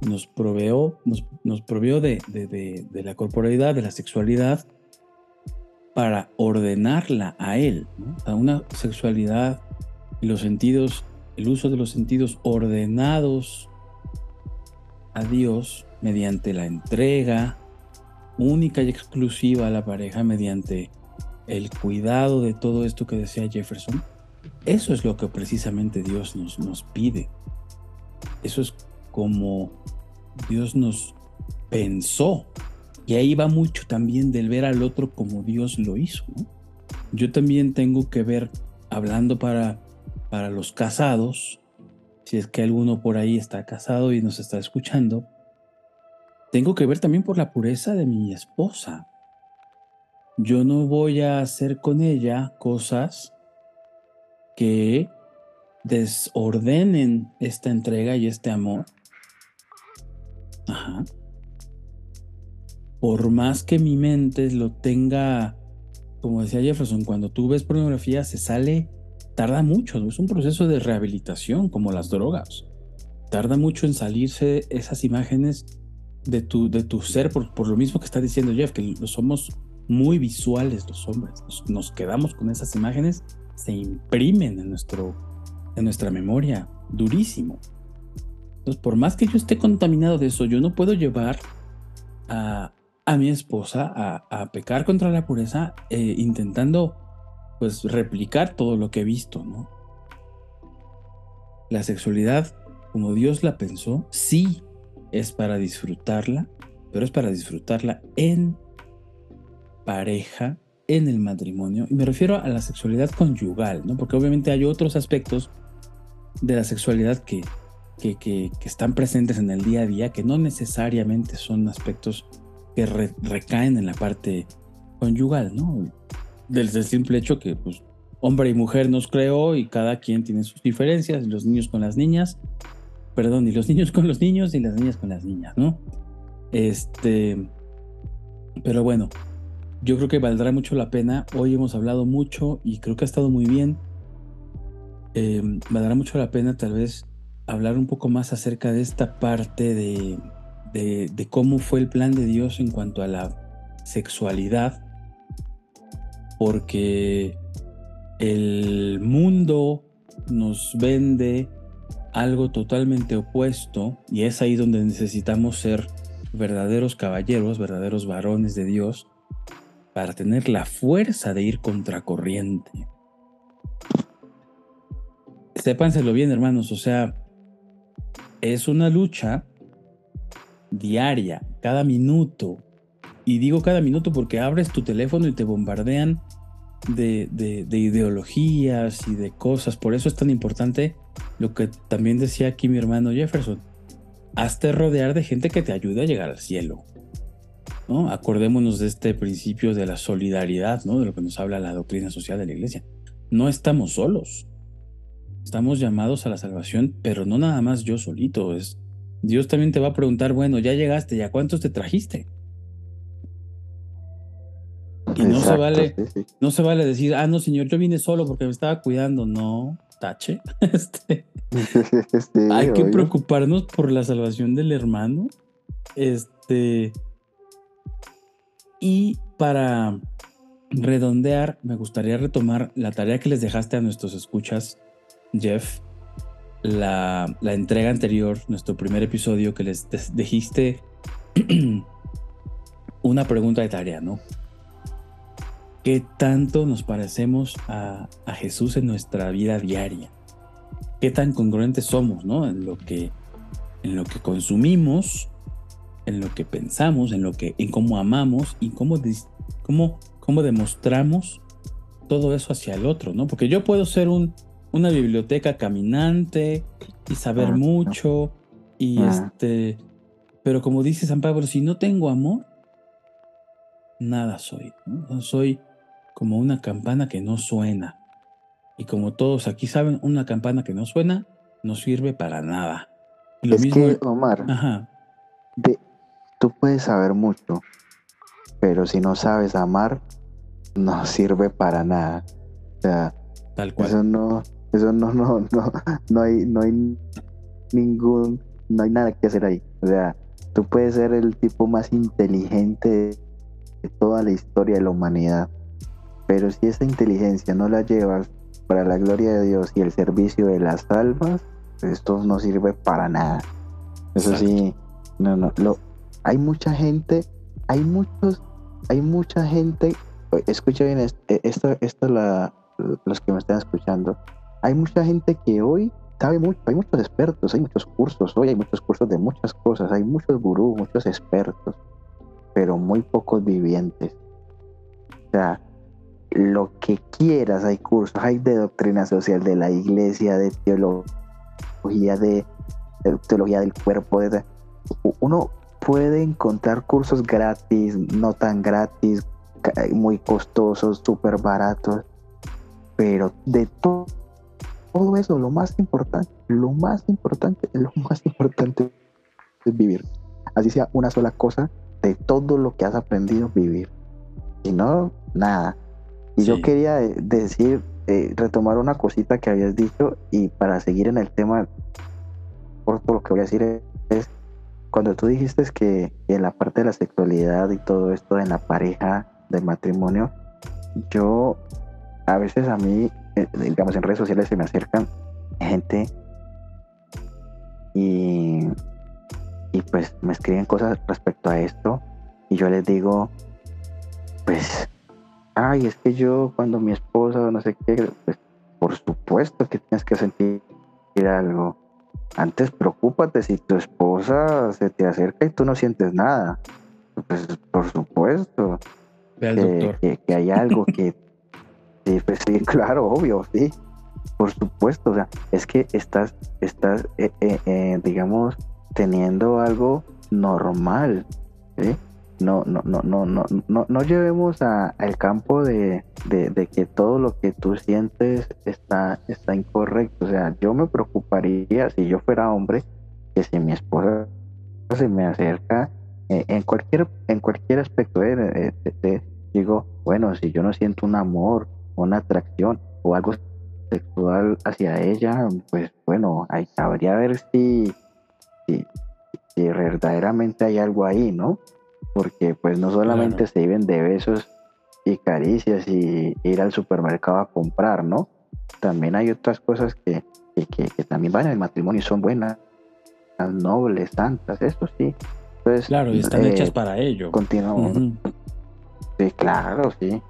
nos proveó, nos, nos proveó de, de, la corporalidad, de la sexualidad, para ordenarla a Él, a una sexualidad y los sentidos, el uso de los sentidos ordenados a Dios mediante la entrega única y exclusiva a la pareja, mediante el cuidado de todo esto que decía Jefferson. Eso es lo que precisamente Dios nos, nos pide. Eso es como Dios nos pensó. Y ahí va mucho también del ver al otro como Dios lo hizo. Yo también tengo que ver, hablando para, para los casados, si es que alguno por ahí está casado y nos está escuchando, tengo que ver también por la pureza de mi esposa. Yo no voy a hacer con ella cosas que desordenen esta entrega y este amor Ajá. Por más que mi mente lo tenga, como decía Jefferson, cuando tú ves pornografía se sale, tarda mucho, es un proceso de rehabilitación como las drogas. Tarda mucho en salirse esas imágenes de tu, de tu ser, por, por lo mismo que está diciendo Jeff, que somos muy visuales los hombres. Nos, quedamos con esas imágenes, se imprimen en, nuestro, en nuestra memoria, durísimo. Entonces, por más que yo esté contaminado de eso, yo no puedo llevar a, mi esposa a, pecar contra la pureza eh, intentando pues replicar todo lo que he visto, ¿no? La sexualidad, como Dios la pensó, sí es para disfrutarla, pero es para disfrutarla en pareja, en el matrimonio. Y me refiero a la sexualidad conyugal, ¿no? Porque obviamente hay otros aspectos de la sexualidad que que, están presentes en el día a día, que no necesariamente son aspectos que recaen en la parte conyugal, ¿no? Desde el simple hecho que, pues, hombre y mujer nos creó y cada quien tiene sus diferencias, los niños con las niñas, perdón, y los niños con los niños y las niñas con las niñas, ¿no? Este, pero bueno, yo creo que valdrá mucho la pena. Hoy hemos hablado mucho y creo que ha estado muy bien. Eh, valdrá mucho la pena tal vez hablar un poco más acerca de esta parte de, de, cómo fue el plan de Dios en cuanto a la sexualidad, porque el mundo nos vende algo totalmente opuesto y es ahí donde necesitamos ser verdaderos caballeros, verdaderos varones de Dios, para tener la fuerza de ir contracorriente. Sépanselo bien, hermanos, o sea, es una lucha diaria, cada minuto. Y digo cada minuto porque abres tu teléfono y te bombardean de, ideologías y de cosas. Por eso es tan importante lo que también decía aquí mi hermano Jefferson. Hazte rodear de gente que te ayude a llegar al cielo. ¿no? Acordémonos de este principio de la solidaridad, ¿no? de lo que nos habla la doctrina social de la iglesia. No estamos solos. Estamos llamados a la salvación, pero no nada más yo solito. Es, Dios también te va a preguntar, bueno, ya llegaste, ¿ya cuántos te trajiste? Y no se vale, no se vale decir, ah, no, señor, yo vine solo porque me estaba cuidando. No, tache. Este, hay que preocuparnos por la salvación del hermano. Este. Y para redondear, me gustaría retomar la tarea que les dejaste a nuestros escuchas Jeff, la, entrega anterior, nuestro primer episodio, que les dijiste una pregunta de tarea, ¿no? ¿Qué tanto nos parecemos a, Jesús en nuestra vida diaria? ¿Qué tan congruentes somos, ¿no? En lo que, en lo que consumimos, en lo que pensamos, en lo que, en cómo amamos y cómo, cómo, cómo demostramos todo eso hacia el otro, ¿no? Porque yo puedo ser un una biblioteca caminante y saber ah, mucho y ah. este, pero como dice San Pablo, si no tengo amor, nada soy. Soy como una campana que no suena. Y como todos aquí saben, una campana que no suena no sirve para nada. lo es mismo, que, Omar, De, tú puedes saber mucho, pero si no sabes amar, no sirve para nada. O sea, Tal cual. Eso no, eso no, no, no, no hay, no hay ningún, no hay nada que hacer ahí. O sea, tú puedes ser el tipo más inteligente de toda la historia de la humanidad, pero si esa inteligencia no la llevas para la gloria de Dios y el servicio de las almas, esto no sirve para nada. Eso sí, no, no, lo, hay mucha gente, hay muchos, hay mucha gente, escucha bien esto, esto, esto la, los que me están escuchando, hay mucha gente que hoy sabe mucho, hay muchos expertos, hay muchos cursos, hoy hay muchos cursos de muchas cosas, hay muchos gurús, muchos expertos, pero muy pocos vivientes. O sea, lo que quieras, hay cursos, hay de doctrina social de la iglesia, de teología, de, teología del cuerpo, de, uno puede encontrar cursos gratis, no tan gratis, muy costosos, súper baratos, pero de todo, todo eso, lo más importante, lo más importante, lo más importante es vivir. Así sea una sola cosa de todo lo que has aprendido vivir. Si no, nada. Y yo quería decir, eh, retomar una cosita que habías dicho y para seguir en el tema, por lo que voy a decir es, cuando tú dijiste que en la parte de la sexualidad y todo esto en la pareja del matrimonio, yo a veces a mí, eh, digamos en redes sociales se me acercan gente y, y pues me escriben cosas respecto a esto y yo les digo, pues ay, es que yo cuando mi esposa no sé qué, pues por supuesto que tienes que sentir algo. Antes preocúpate si tu esposa se te acerca y tú no sientes nada. Pues por supuesto. que, que, hay algo que... sí, pues sí, claro, obvio, sí. Por supuesto, o sea, es que estás, estás eh, eh, eh, digamos, teniendo algo normal. ¿sí? no, no, no, no, no, no, no llevemos al campo de, que todo lo que tú sientes está, está incorrecto. O sea, yo me preocuparía si yo fuera hombre, que si mi esposa se me acerca eh, en cualquier, en cualquier aspecto, eh, digo, bueno, si yo no siento un amor, una atracción o algo sexual hacia ella, pues bueno, ahí habría ver si, si, si verdaderamente hay algo ahí, ¿no? porque pues no solamente se viven de besos y caricias y ir al supermercado a comprar, ¿no? También hay otras cosas que, que, también van en el matrimonio y son buenas, nobles, santas, eso sí. Entonces, claro, y están hechas eh, para ello. Continuamos. Sí, claro, sí.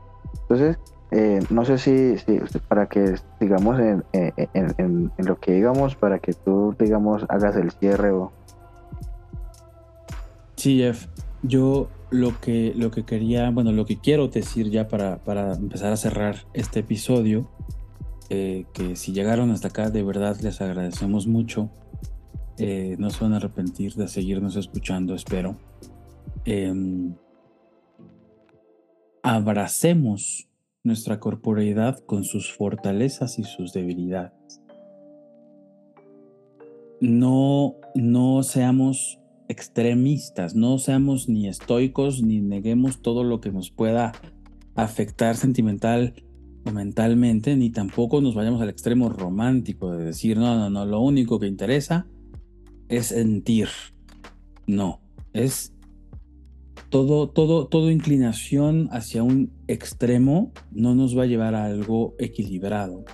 Entonces, eh, no sé si, si, para que digamos en, en, en, en, lo que digamos, para que tú digamos hagas el cierre o... Sí, Jeff. Yo lo que, lo que quería, bueno, lo que quiero decir ya para, para empezar a cerrar este episodio, eh, que si llegaron hasta acá, de verdad les agradecemos mucho. Eh, no se van a arrepentir de seguirnos escuchando, espero. Em, abracemos nuestra corporeidad con sus fortalezas y sus debilidades. No, no seamos extremistas, no seamos ni estoicos ni neguemos todo lo que nos pueda afectar sentimental o mentalmente, ni tampoco nos vayamos al extremo romántico de decir, no, no, no, lo único que interesa es sentir. No, es todo, todo, todo inclinación hacia un extremo no nos va a llevar a algo equilibrado.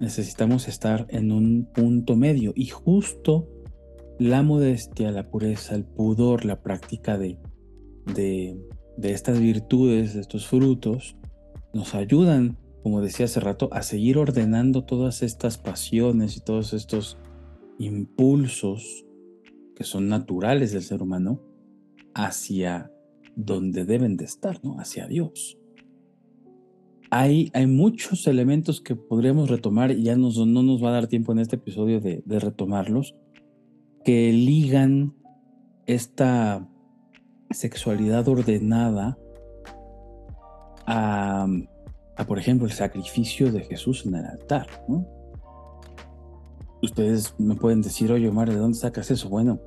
Necesitamos estar en un punto medio y justo la modestia, la pureza, el pudor, la práctica de, de, estas virtudes, de estos frutos, nos ayudan, como decía hace rato, a seguir ordenando todas estas pasiones y todos estos impulsos que son naturales del ser humano hacia donde deben de estar, ¿no? Hacia Dios. Hay, hay muchos elementos que podríamos retomar y ya no nos va a dar tiempo en este episodio de, retomarlos, que ligan esta sexualidad ordenada a, por ejemplo, el sacrificio de Jesús en el altar. Ustedes me pueden decir, oye Omar, ¿de dónde sacas eso? Bueno,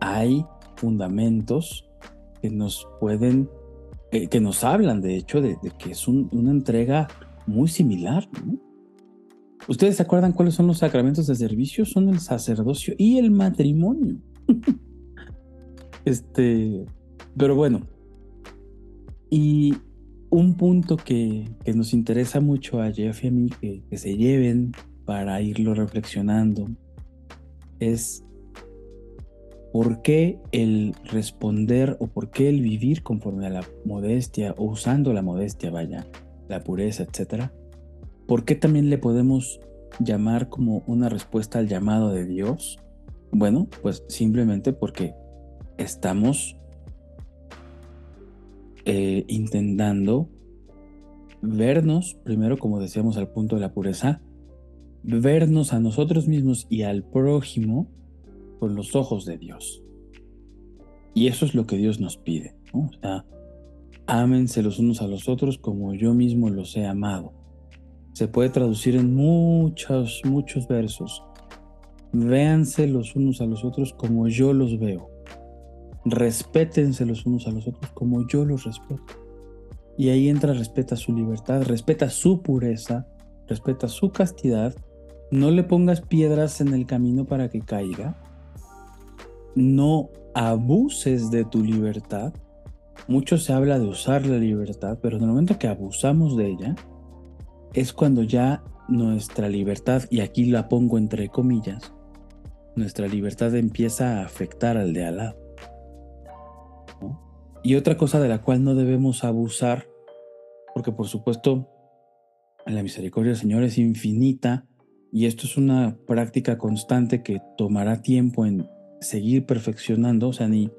hay fundamentos que nos pueden, eh, que nos hablan de hecho de, que es una entrega muy similar. ¿Ustedes se acuerdan cuáles son los sacramentos de servicio? Son el sacerdocio y el matrimonio. este, pero bueno. Y un punto que, nos interesa mucho a Jeff y a mí que, que se lleven para irlo reflexionando es por qué el responder o por qué el vivir conforme a la modestia o usando la modestia, vaya, la pureza, etcétera, ¿por qué también le podemos llamar como una respuesta al llamado de Dios? Bueno, pues simplemente porque estamos eh, intentando vernos, primero como decíamos al punto de la pureza, vernos a nosotros mismos y al prójimo con los ojos de Dios. Y eso es lo que Dios nos pide. O sea, ámense los unos a los otros como yo mismo los he amado. Se puede traducir en muchos, muchos versos. Véanse los unos a los otros como yo los veo. Respétense los unos a los otros como yo los respeto. Y ahí entra respeta su libertad, respeta su pureza, respeta su castidad. No le pongas piedras en el camino para que caiga. No abuses de tu libertad. Mucho se habla de usar la libertad, pero en el momento que abusamos de ella, es cuando ya nuestra libertad, y aquí la pongo entre comillas, nuestra libertad empieza a afectar al de al lado. Y otra cosa de la cual no debemos abusar, porque por supuesto la misericordia del Señor es infinita y esto es una práctica constante que tomará tiempo en seguir perfeccionando, o sea, ni,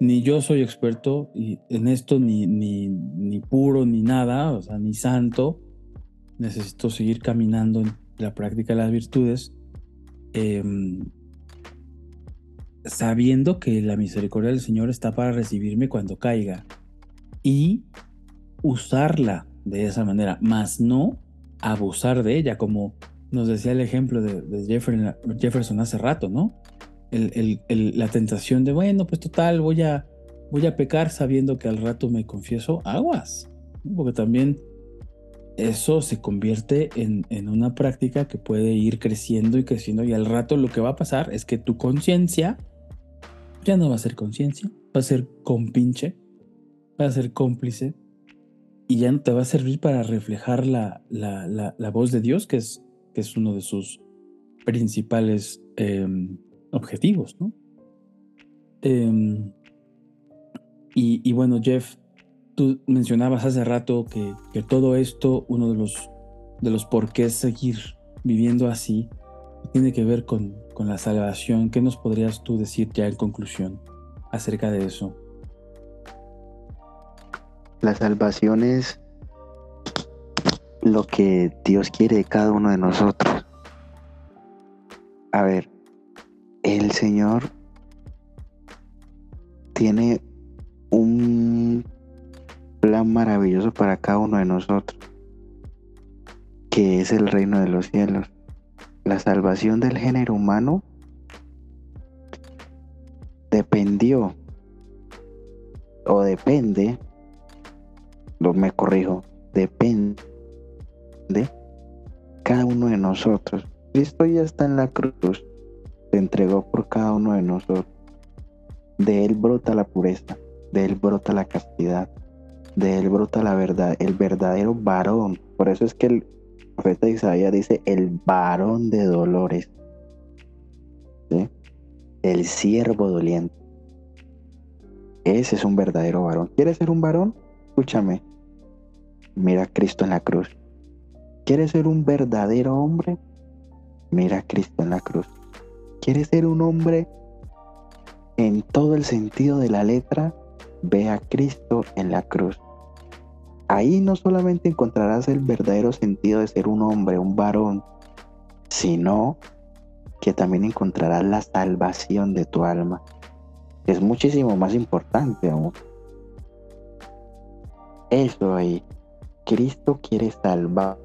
ni yo soy experto en esto, ni, ni, ni puro, ni nada, o sea, ni santo, necesito seguir caminando en la práctica de las virtudes, em, sabiendo que la misericordia del Señor está para recibirme cuando caiga y usarla de esa manera, más no abusar de ella, como nos decía el ejemplo de, Jefferson hace rato, ¿no? La tentación de, bueno, pues total, voy a, voy a pecar sabiendo que al rato me confieso aguas, porque también eso se convierte en, en, una práctica que puede ir creciendo y creciendo y al rato lo que va a pasar es que tu conciencia ya no va a ser conciencia, va a ser compinche, va a ser cómplice y ya no te va a servir para reflejar la, la, voz de Dios, que es, que es uno de sus principales em, objetivos, ¿no? Em, y, y, bueno, Jeff, tú mencionabas hace rato que, que, todo esto, uno de los, de los por qué seguir viviendo así, tiene que ver con, con la salvación. ¿Qué nos podrías tú decir ya en conclusión acerca de eso? La salvación es lo que Dios quiere de cada uno de nosotros. A ver, el Señor tiene un plan maravilloso para cada uno de nosotros, que es el reino de los cielos la salvación del género humano dependió o depende, lo me corrijo, depende de cada uno de nosotros. Cristo ya está en la cruz, entregó por cada uno de nosotros. De él brota la pureza, de él brota la castidad, de él brota la verdad, el verdadero varón. Por eso es que el profeta Isaías dice el varón de dolores, el siervo doliente. Ese es un verdadero varón. ¿Quieres ser un varón? Escúchame. Mira a Cristo en la cruz. ¿Quieres ser un verdadero hombre? Mira a Cristo en la cruz. ¿Quieres ser un hombre en todo el sentido de la letra? Ve a Cristo en la cruz. Ahí no solamente encontrarás el verdadero sentido de ser un hombre, un varón, sino que también encontrarás la salvación de tu alma. Es muchísimo más importante aún. Eso ahí. Cristo quiere salvar.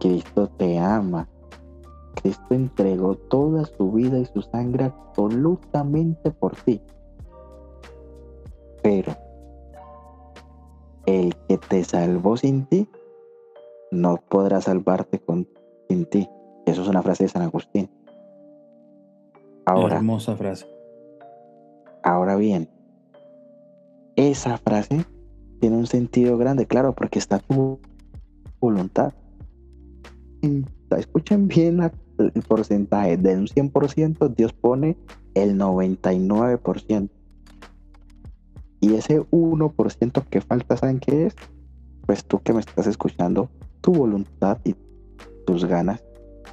Cristo te ama. Cristo entregó toda su vida y su sangre absolutamente por ti. Pero el que te salvó sin ti, no podrá salvarte con, sin ti. Eso es una frase de San Agustín. Ahora, hermosa frase. Ahora bien, esa frase tiene un sentido grande, claro, porque está tu voluntad. Escuchen bien el porcentaje. De un 100%, Dios pone el 99%. Y ese 1% que falta, ¿saben qué es? Pues tú que me estás escuchando, tu voluntad y tus ganas.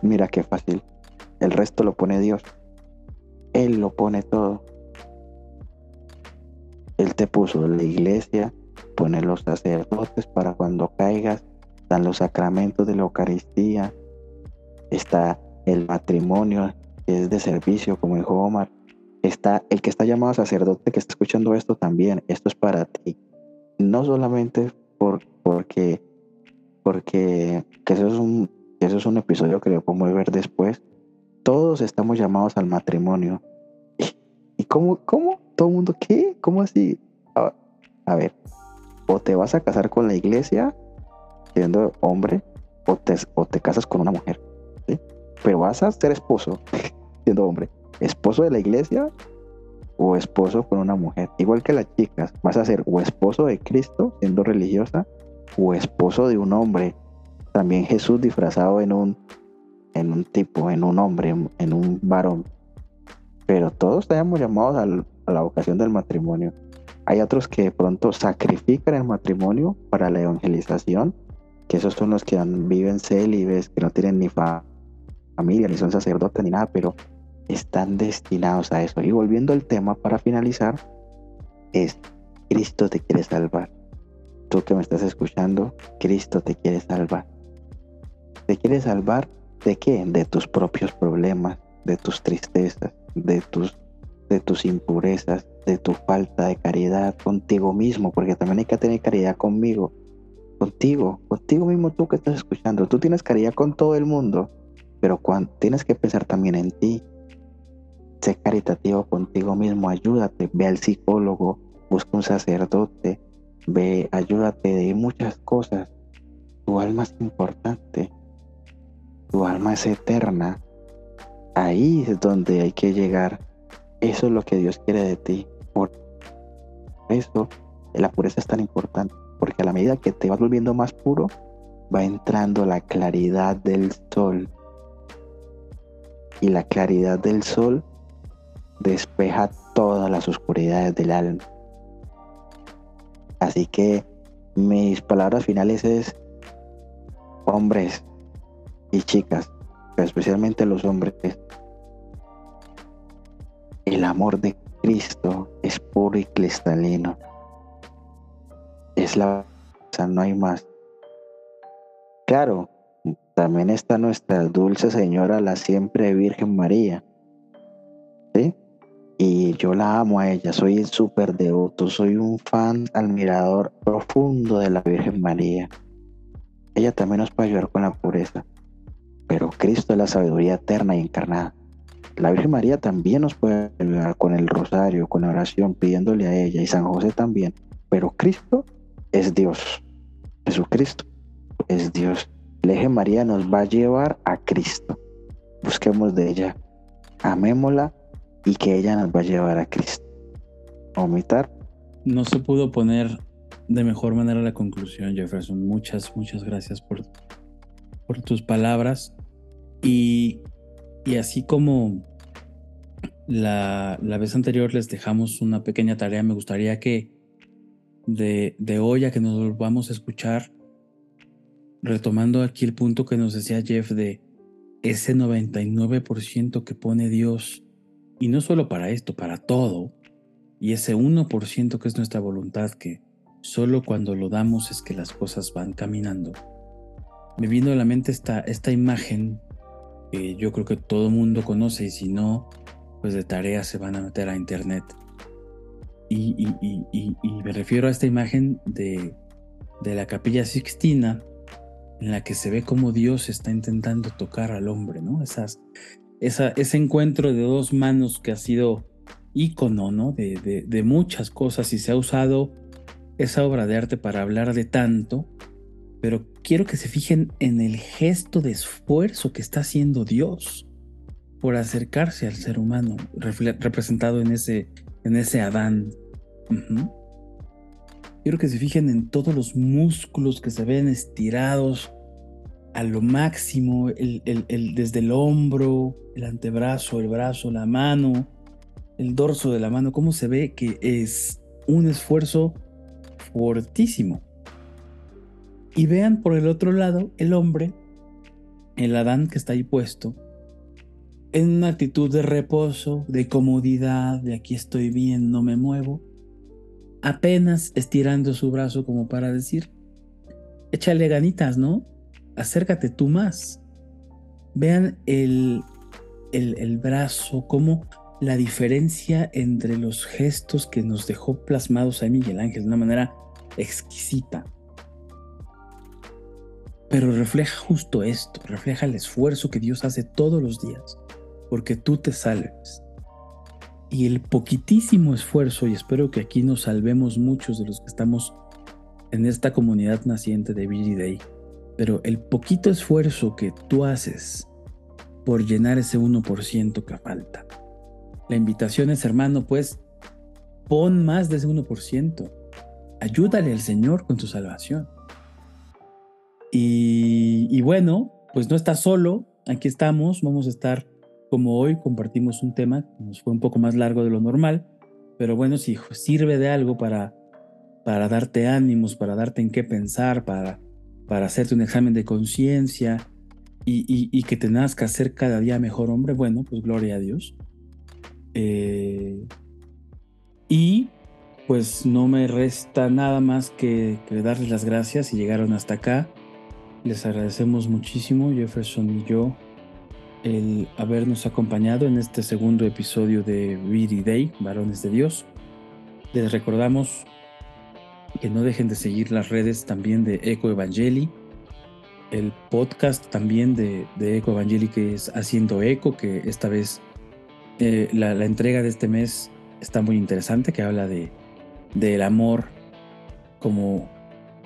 Mira qué fácil. El resto lo pone Dios. Él lo pone todo. Él te puso la iglesia, pone los sacerdotes para cuando caigas, dan los sacramentos de la Eucaristía, está el matrimonio que es de servicio, como dijo Omar, está el que está llamado sacerdote que está escuchando esto también, esto es para ti. No solamente por, porque, porque eso, es un, eso es un episodio que lo podemos ver después, todos estamos llamados al matrimonio. ¿Y cómo, cómo? ¿Todo el mundo qué? ¿Cómo así? A, ver, o te vas a casar con la iglesia siendo hombre, o te, o te casas con una mujer. Pero vas a ser esposo siendo hombre esposo de la iglesia o esposo con una mujer. Igual que las chicas, vas a ser o esposo de Cristo siendo religiosa o esposo de un hombre. También Jesús disfrazado en un, en un tipo, en un hombre, en un varón. Pero todos estamos llamados a la vocación del matrimonio. Hay otros que de pronto sacrifican el matrimonio para la evangelización, que esos son los que viven célibes, que no tienen ni familia, ni son sacerdotes, ni nada, pero están destinados a eso. Y volviendo al tema para finalizar, es Cristo te quiere salvar. Tú que me estás escuchando, Cristo te quiere salvar. ¿Te quiere salvar de qué? De tus propios problemas, de tus tristezas, de tus, de tus impurezas, de tu falta de caridad contigo mismo, porque también hay que tener caridad conmigo, contigo, contigo mismo tú que estás escuchando. Tú tienes caridad con todo el mundo, pero cuando, tienes que pensar también en ti, sé caritativo contigo mismo, ayúdate, ve al psicólogo, busca un sacerdote, ve, ayúdate de muchas cosas. Tu alma es importante, tu alma es eterna. Ahí es donde hay que llegar. Eso es lo que Dios quiere de ti. Por eso la pureza es tan importante, porque a la medida que te vas volviendo más puro, va entrando la claridad del sol. Y la claridad del sol despeja todas las oscuridades del alma. Así que mis palabras finales es, hombres y chicas, especialmente los hombres, el amor de Cristo es puro y cristalino. Es la no hay más. Claro, también está nuestra dulce señora, la siempre Virgen María. ¿Sí? y yo la amo a ella, soy súper devoto, soy un fan admirador profundo de la Virgen María. Ella también nos puede ayudar con la pureza, pero Cristo es la sabiduría eterna y encarnada. La Virgen María también nos puede ayudar con el rosario, con la oración, pidiéndole a ella, y San José también, pero Cristo es Dios, Jesucristo es Dios. La Virgen María nos va a llevar a Cristo. Busquemos de ella, amémosla y que ella nos va a llevar a Cristo. Omitar. No se pudo poner de mejor manera la conclusión, Jefferson. Muchas, muchas gracias por, por tus palabras. Y, y así como la, la, vez anterior les dejamos una pequeña tarea, me gustaría que de, de hoy a que nos volvamos a escuchar, retomando aquí el punto que nos decía Jeff de ese 99% que pone Dios y no solo para esto, para todo. Y ese 1% que es nuestra voluntad, que solo cuando lo damos es que las cosas van caminando. Me vino a la mente esta, esta imagen que yo creo que todo mundo conoce y si no, pues de tarea se van a meter a internet. Y, y, y, y me refiero a esta imagen de, de la capilla Sixtina, en la que se ve cómo Dios está intentando tocar al hombre, ¿no? Esas, ese encuentro de dos manos que ha sido ícono, ¿no? De, de, muchas cosas y se ha usado esa obra de arte para hablar de tanto, pero quiero que se fijen en el gesto de esfuerzo que está haciendo Dios por acercarse al ser humano, representado en ese, en ese Adán. Quiero que se fijen en todos los músculos que se ven estirados a lo máximo, el, desde el hombro, el antebrazo, el brazo, la mano, el dorso de la mano, cómo se ve que es un esfuerzo fortísimo. Y vean por el otro lado el hombre, el Adán que está ahí puesto, en una actitud de reposo, de comodidad, de aquí estoy bien, no me muevo, apenas estirando su brazo como para decir, échale ganitas, ¿no? Acércate tú más. Vean el, el, brazo, como la diferencia entre los gestos que nos dejó plasmados a Miguel Ángel de una manera exquisita. Pero refleja justo esto, refleja el esfuerzo que Dios hace todos los días, porque tú te salves y el poquitísimo esfuerzo, y espero que aquí nos salvemos muchos de los que estamos en esta comunidad naciente de Billy Day, pero el poquito esfuerzo que tú haces por llenar ese 1% que falta. La invitación es, hermano, pues pon más de ese 1%. Ayúdale al Señor con tu salvación. Y, y bueno, pues no estás solo, aquí estamos, vamos a estar como hoy compartimos un tema que nos fue un poco más largo de lo normal, pero bueno, si sirve de algo para, para darte ánimos, para darte en qué pensar, para, para hacerte un examen de conciencia y, que te nazca ser cada día mejor hombre, bueno, pues gloria a Dios. Eh, y pues no me resta nada más que, que darles las gracias si llegaron hasta acá. Les agradecemos muchísimo, Jefferson y yo, el habernos acompañado en este segundo episodio de Ready Day, Varones de Dios. Les recordamos que no dejen de seguir las redes también de Eco Evangeli, el podcast también de, Eco Evangeli que es Haciendo Eco, que esta vez eh, la, entrega de este mes está muy interesante, que habla de del amor, como,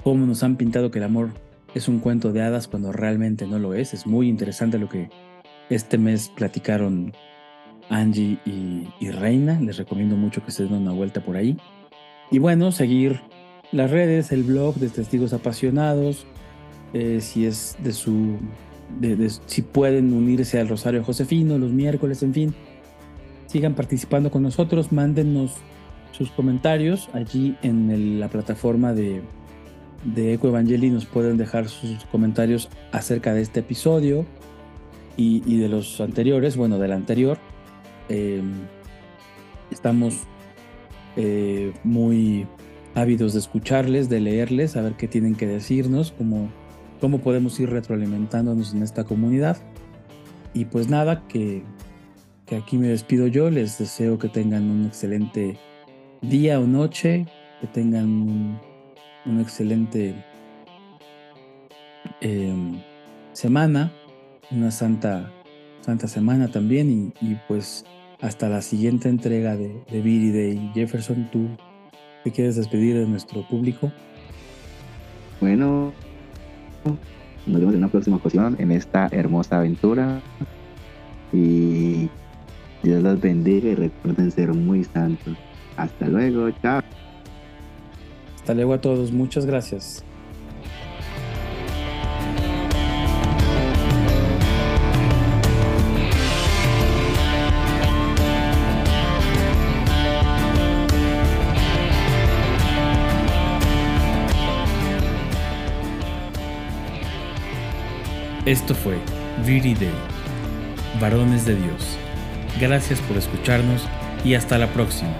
como nos han pintado que el amor es un cuento de hadas cuando realmente no lo es. Es muy interesante lo que este mes platicaron Angie y, Reina. Les recomiendo mucho que se den una vuelta por ahí. Y bueno, seguir las redes, el blog de Testigos Apasionados. Eh, si es de su. si pueden unirse al Rosario Josefino los miércoles, en fin. Sigan participando con nosotros. Mándenos sus comentarios allí en la plataforma de, de Eco Evangeli. Nos pueden dejar sus comentarios acerca de este episodio y, de los anteriores, bueno, del anterior, eh, estamos eh, muy ávidos de escucharles, de leerles, a ver qué tienen que decirnos, cómo, cómo podemos ir retroalimentándonos en esta comunidad. Y pues nada, que, que aquí me despido yo, les deseo que tengan un excelente día o noche, que tengan un, excelente eh, semana una santa, santa semana también y, pues hasta la siguiente entrega de, de Billy Day. Jefferson, ¿tú te quieres despedir de nuestro público? Bueno, nos vemos en una próxima ocasión en esta hermosa aventura y Dios los bendiga y recuerden ser muy santos. Hasta luego, chao. Hasta luego a todos, muchas gracias. Esto fue Viri Day, Varones de Dios. Gracias por escucharnos y hasta la próxima.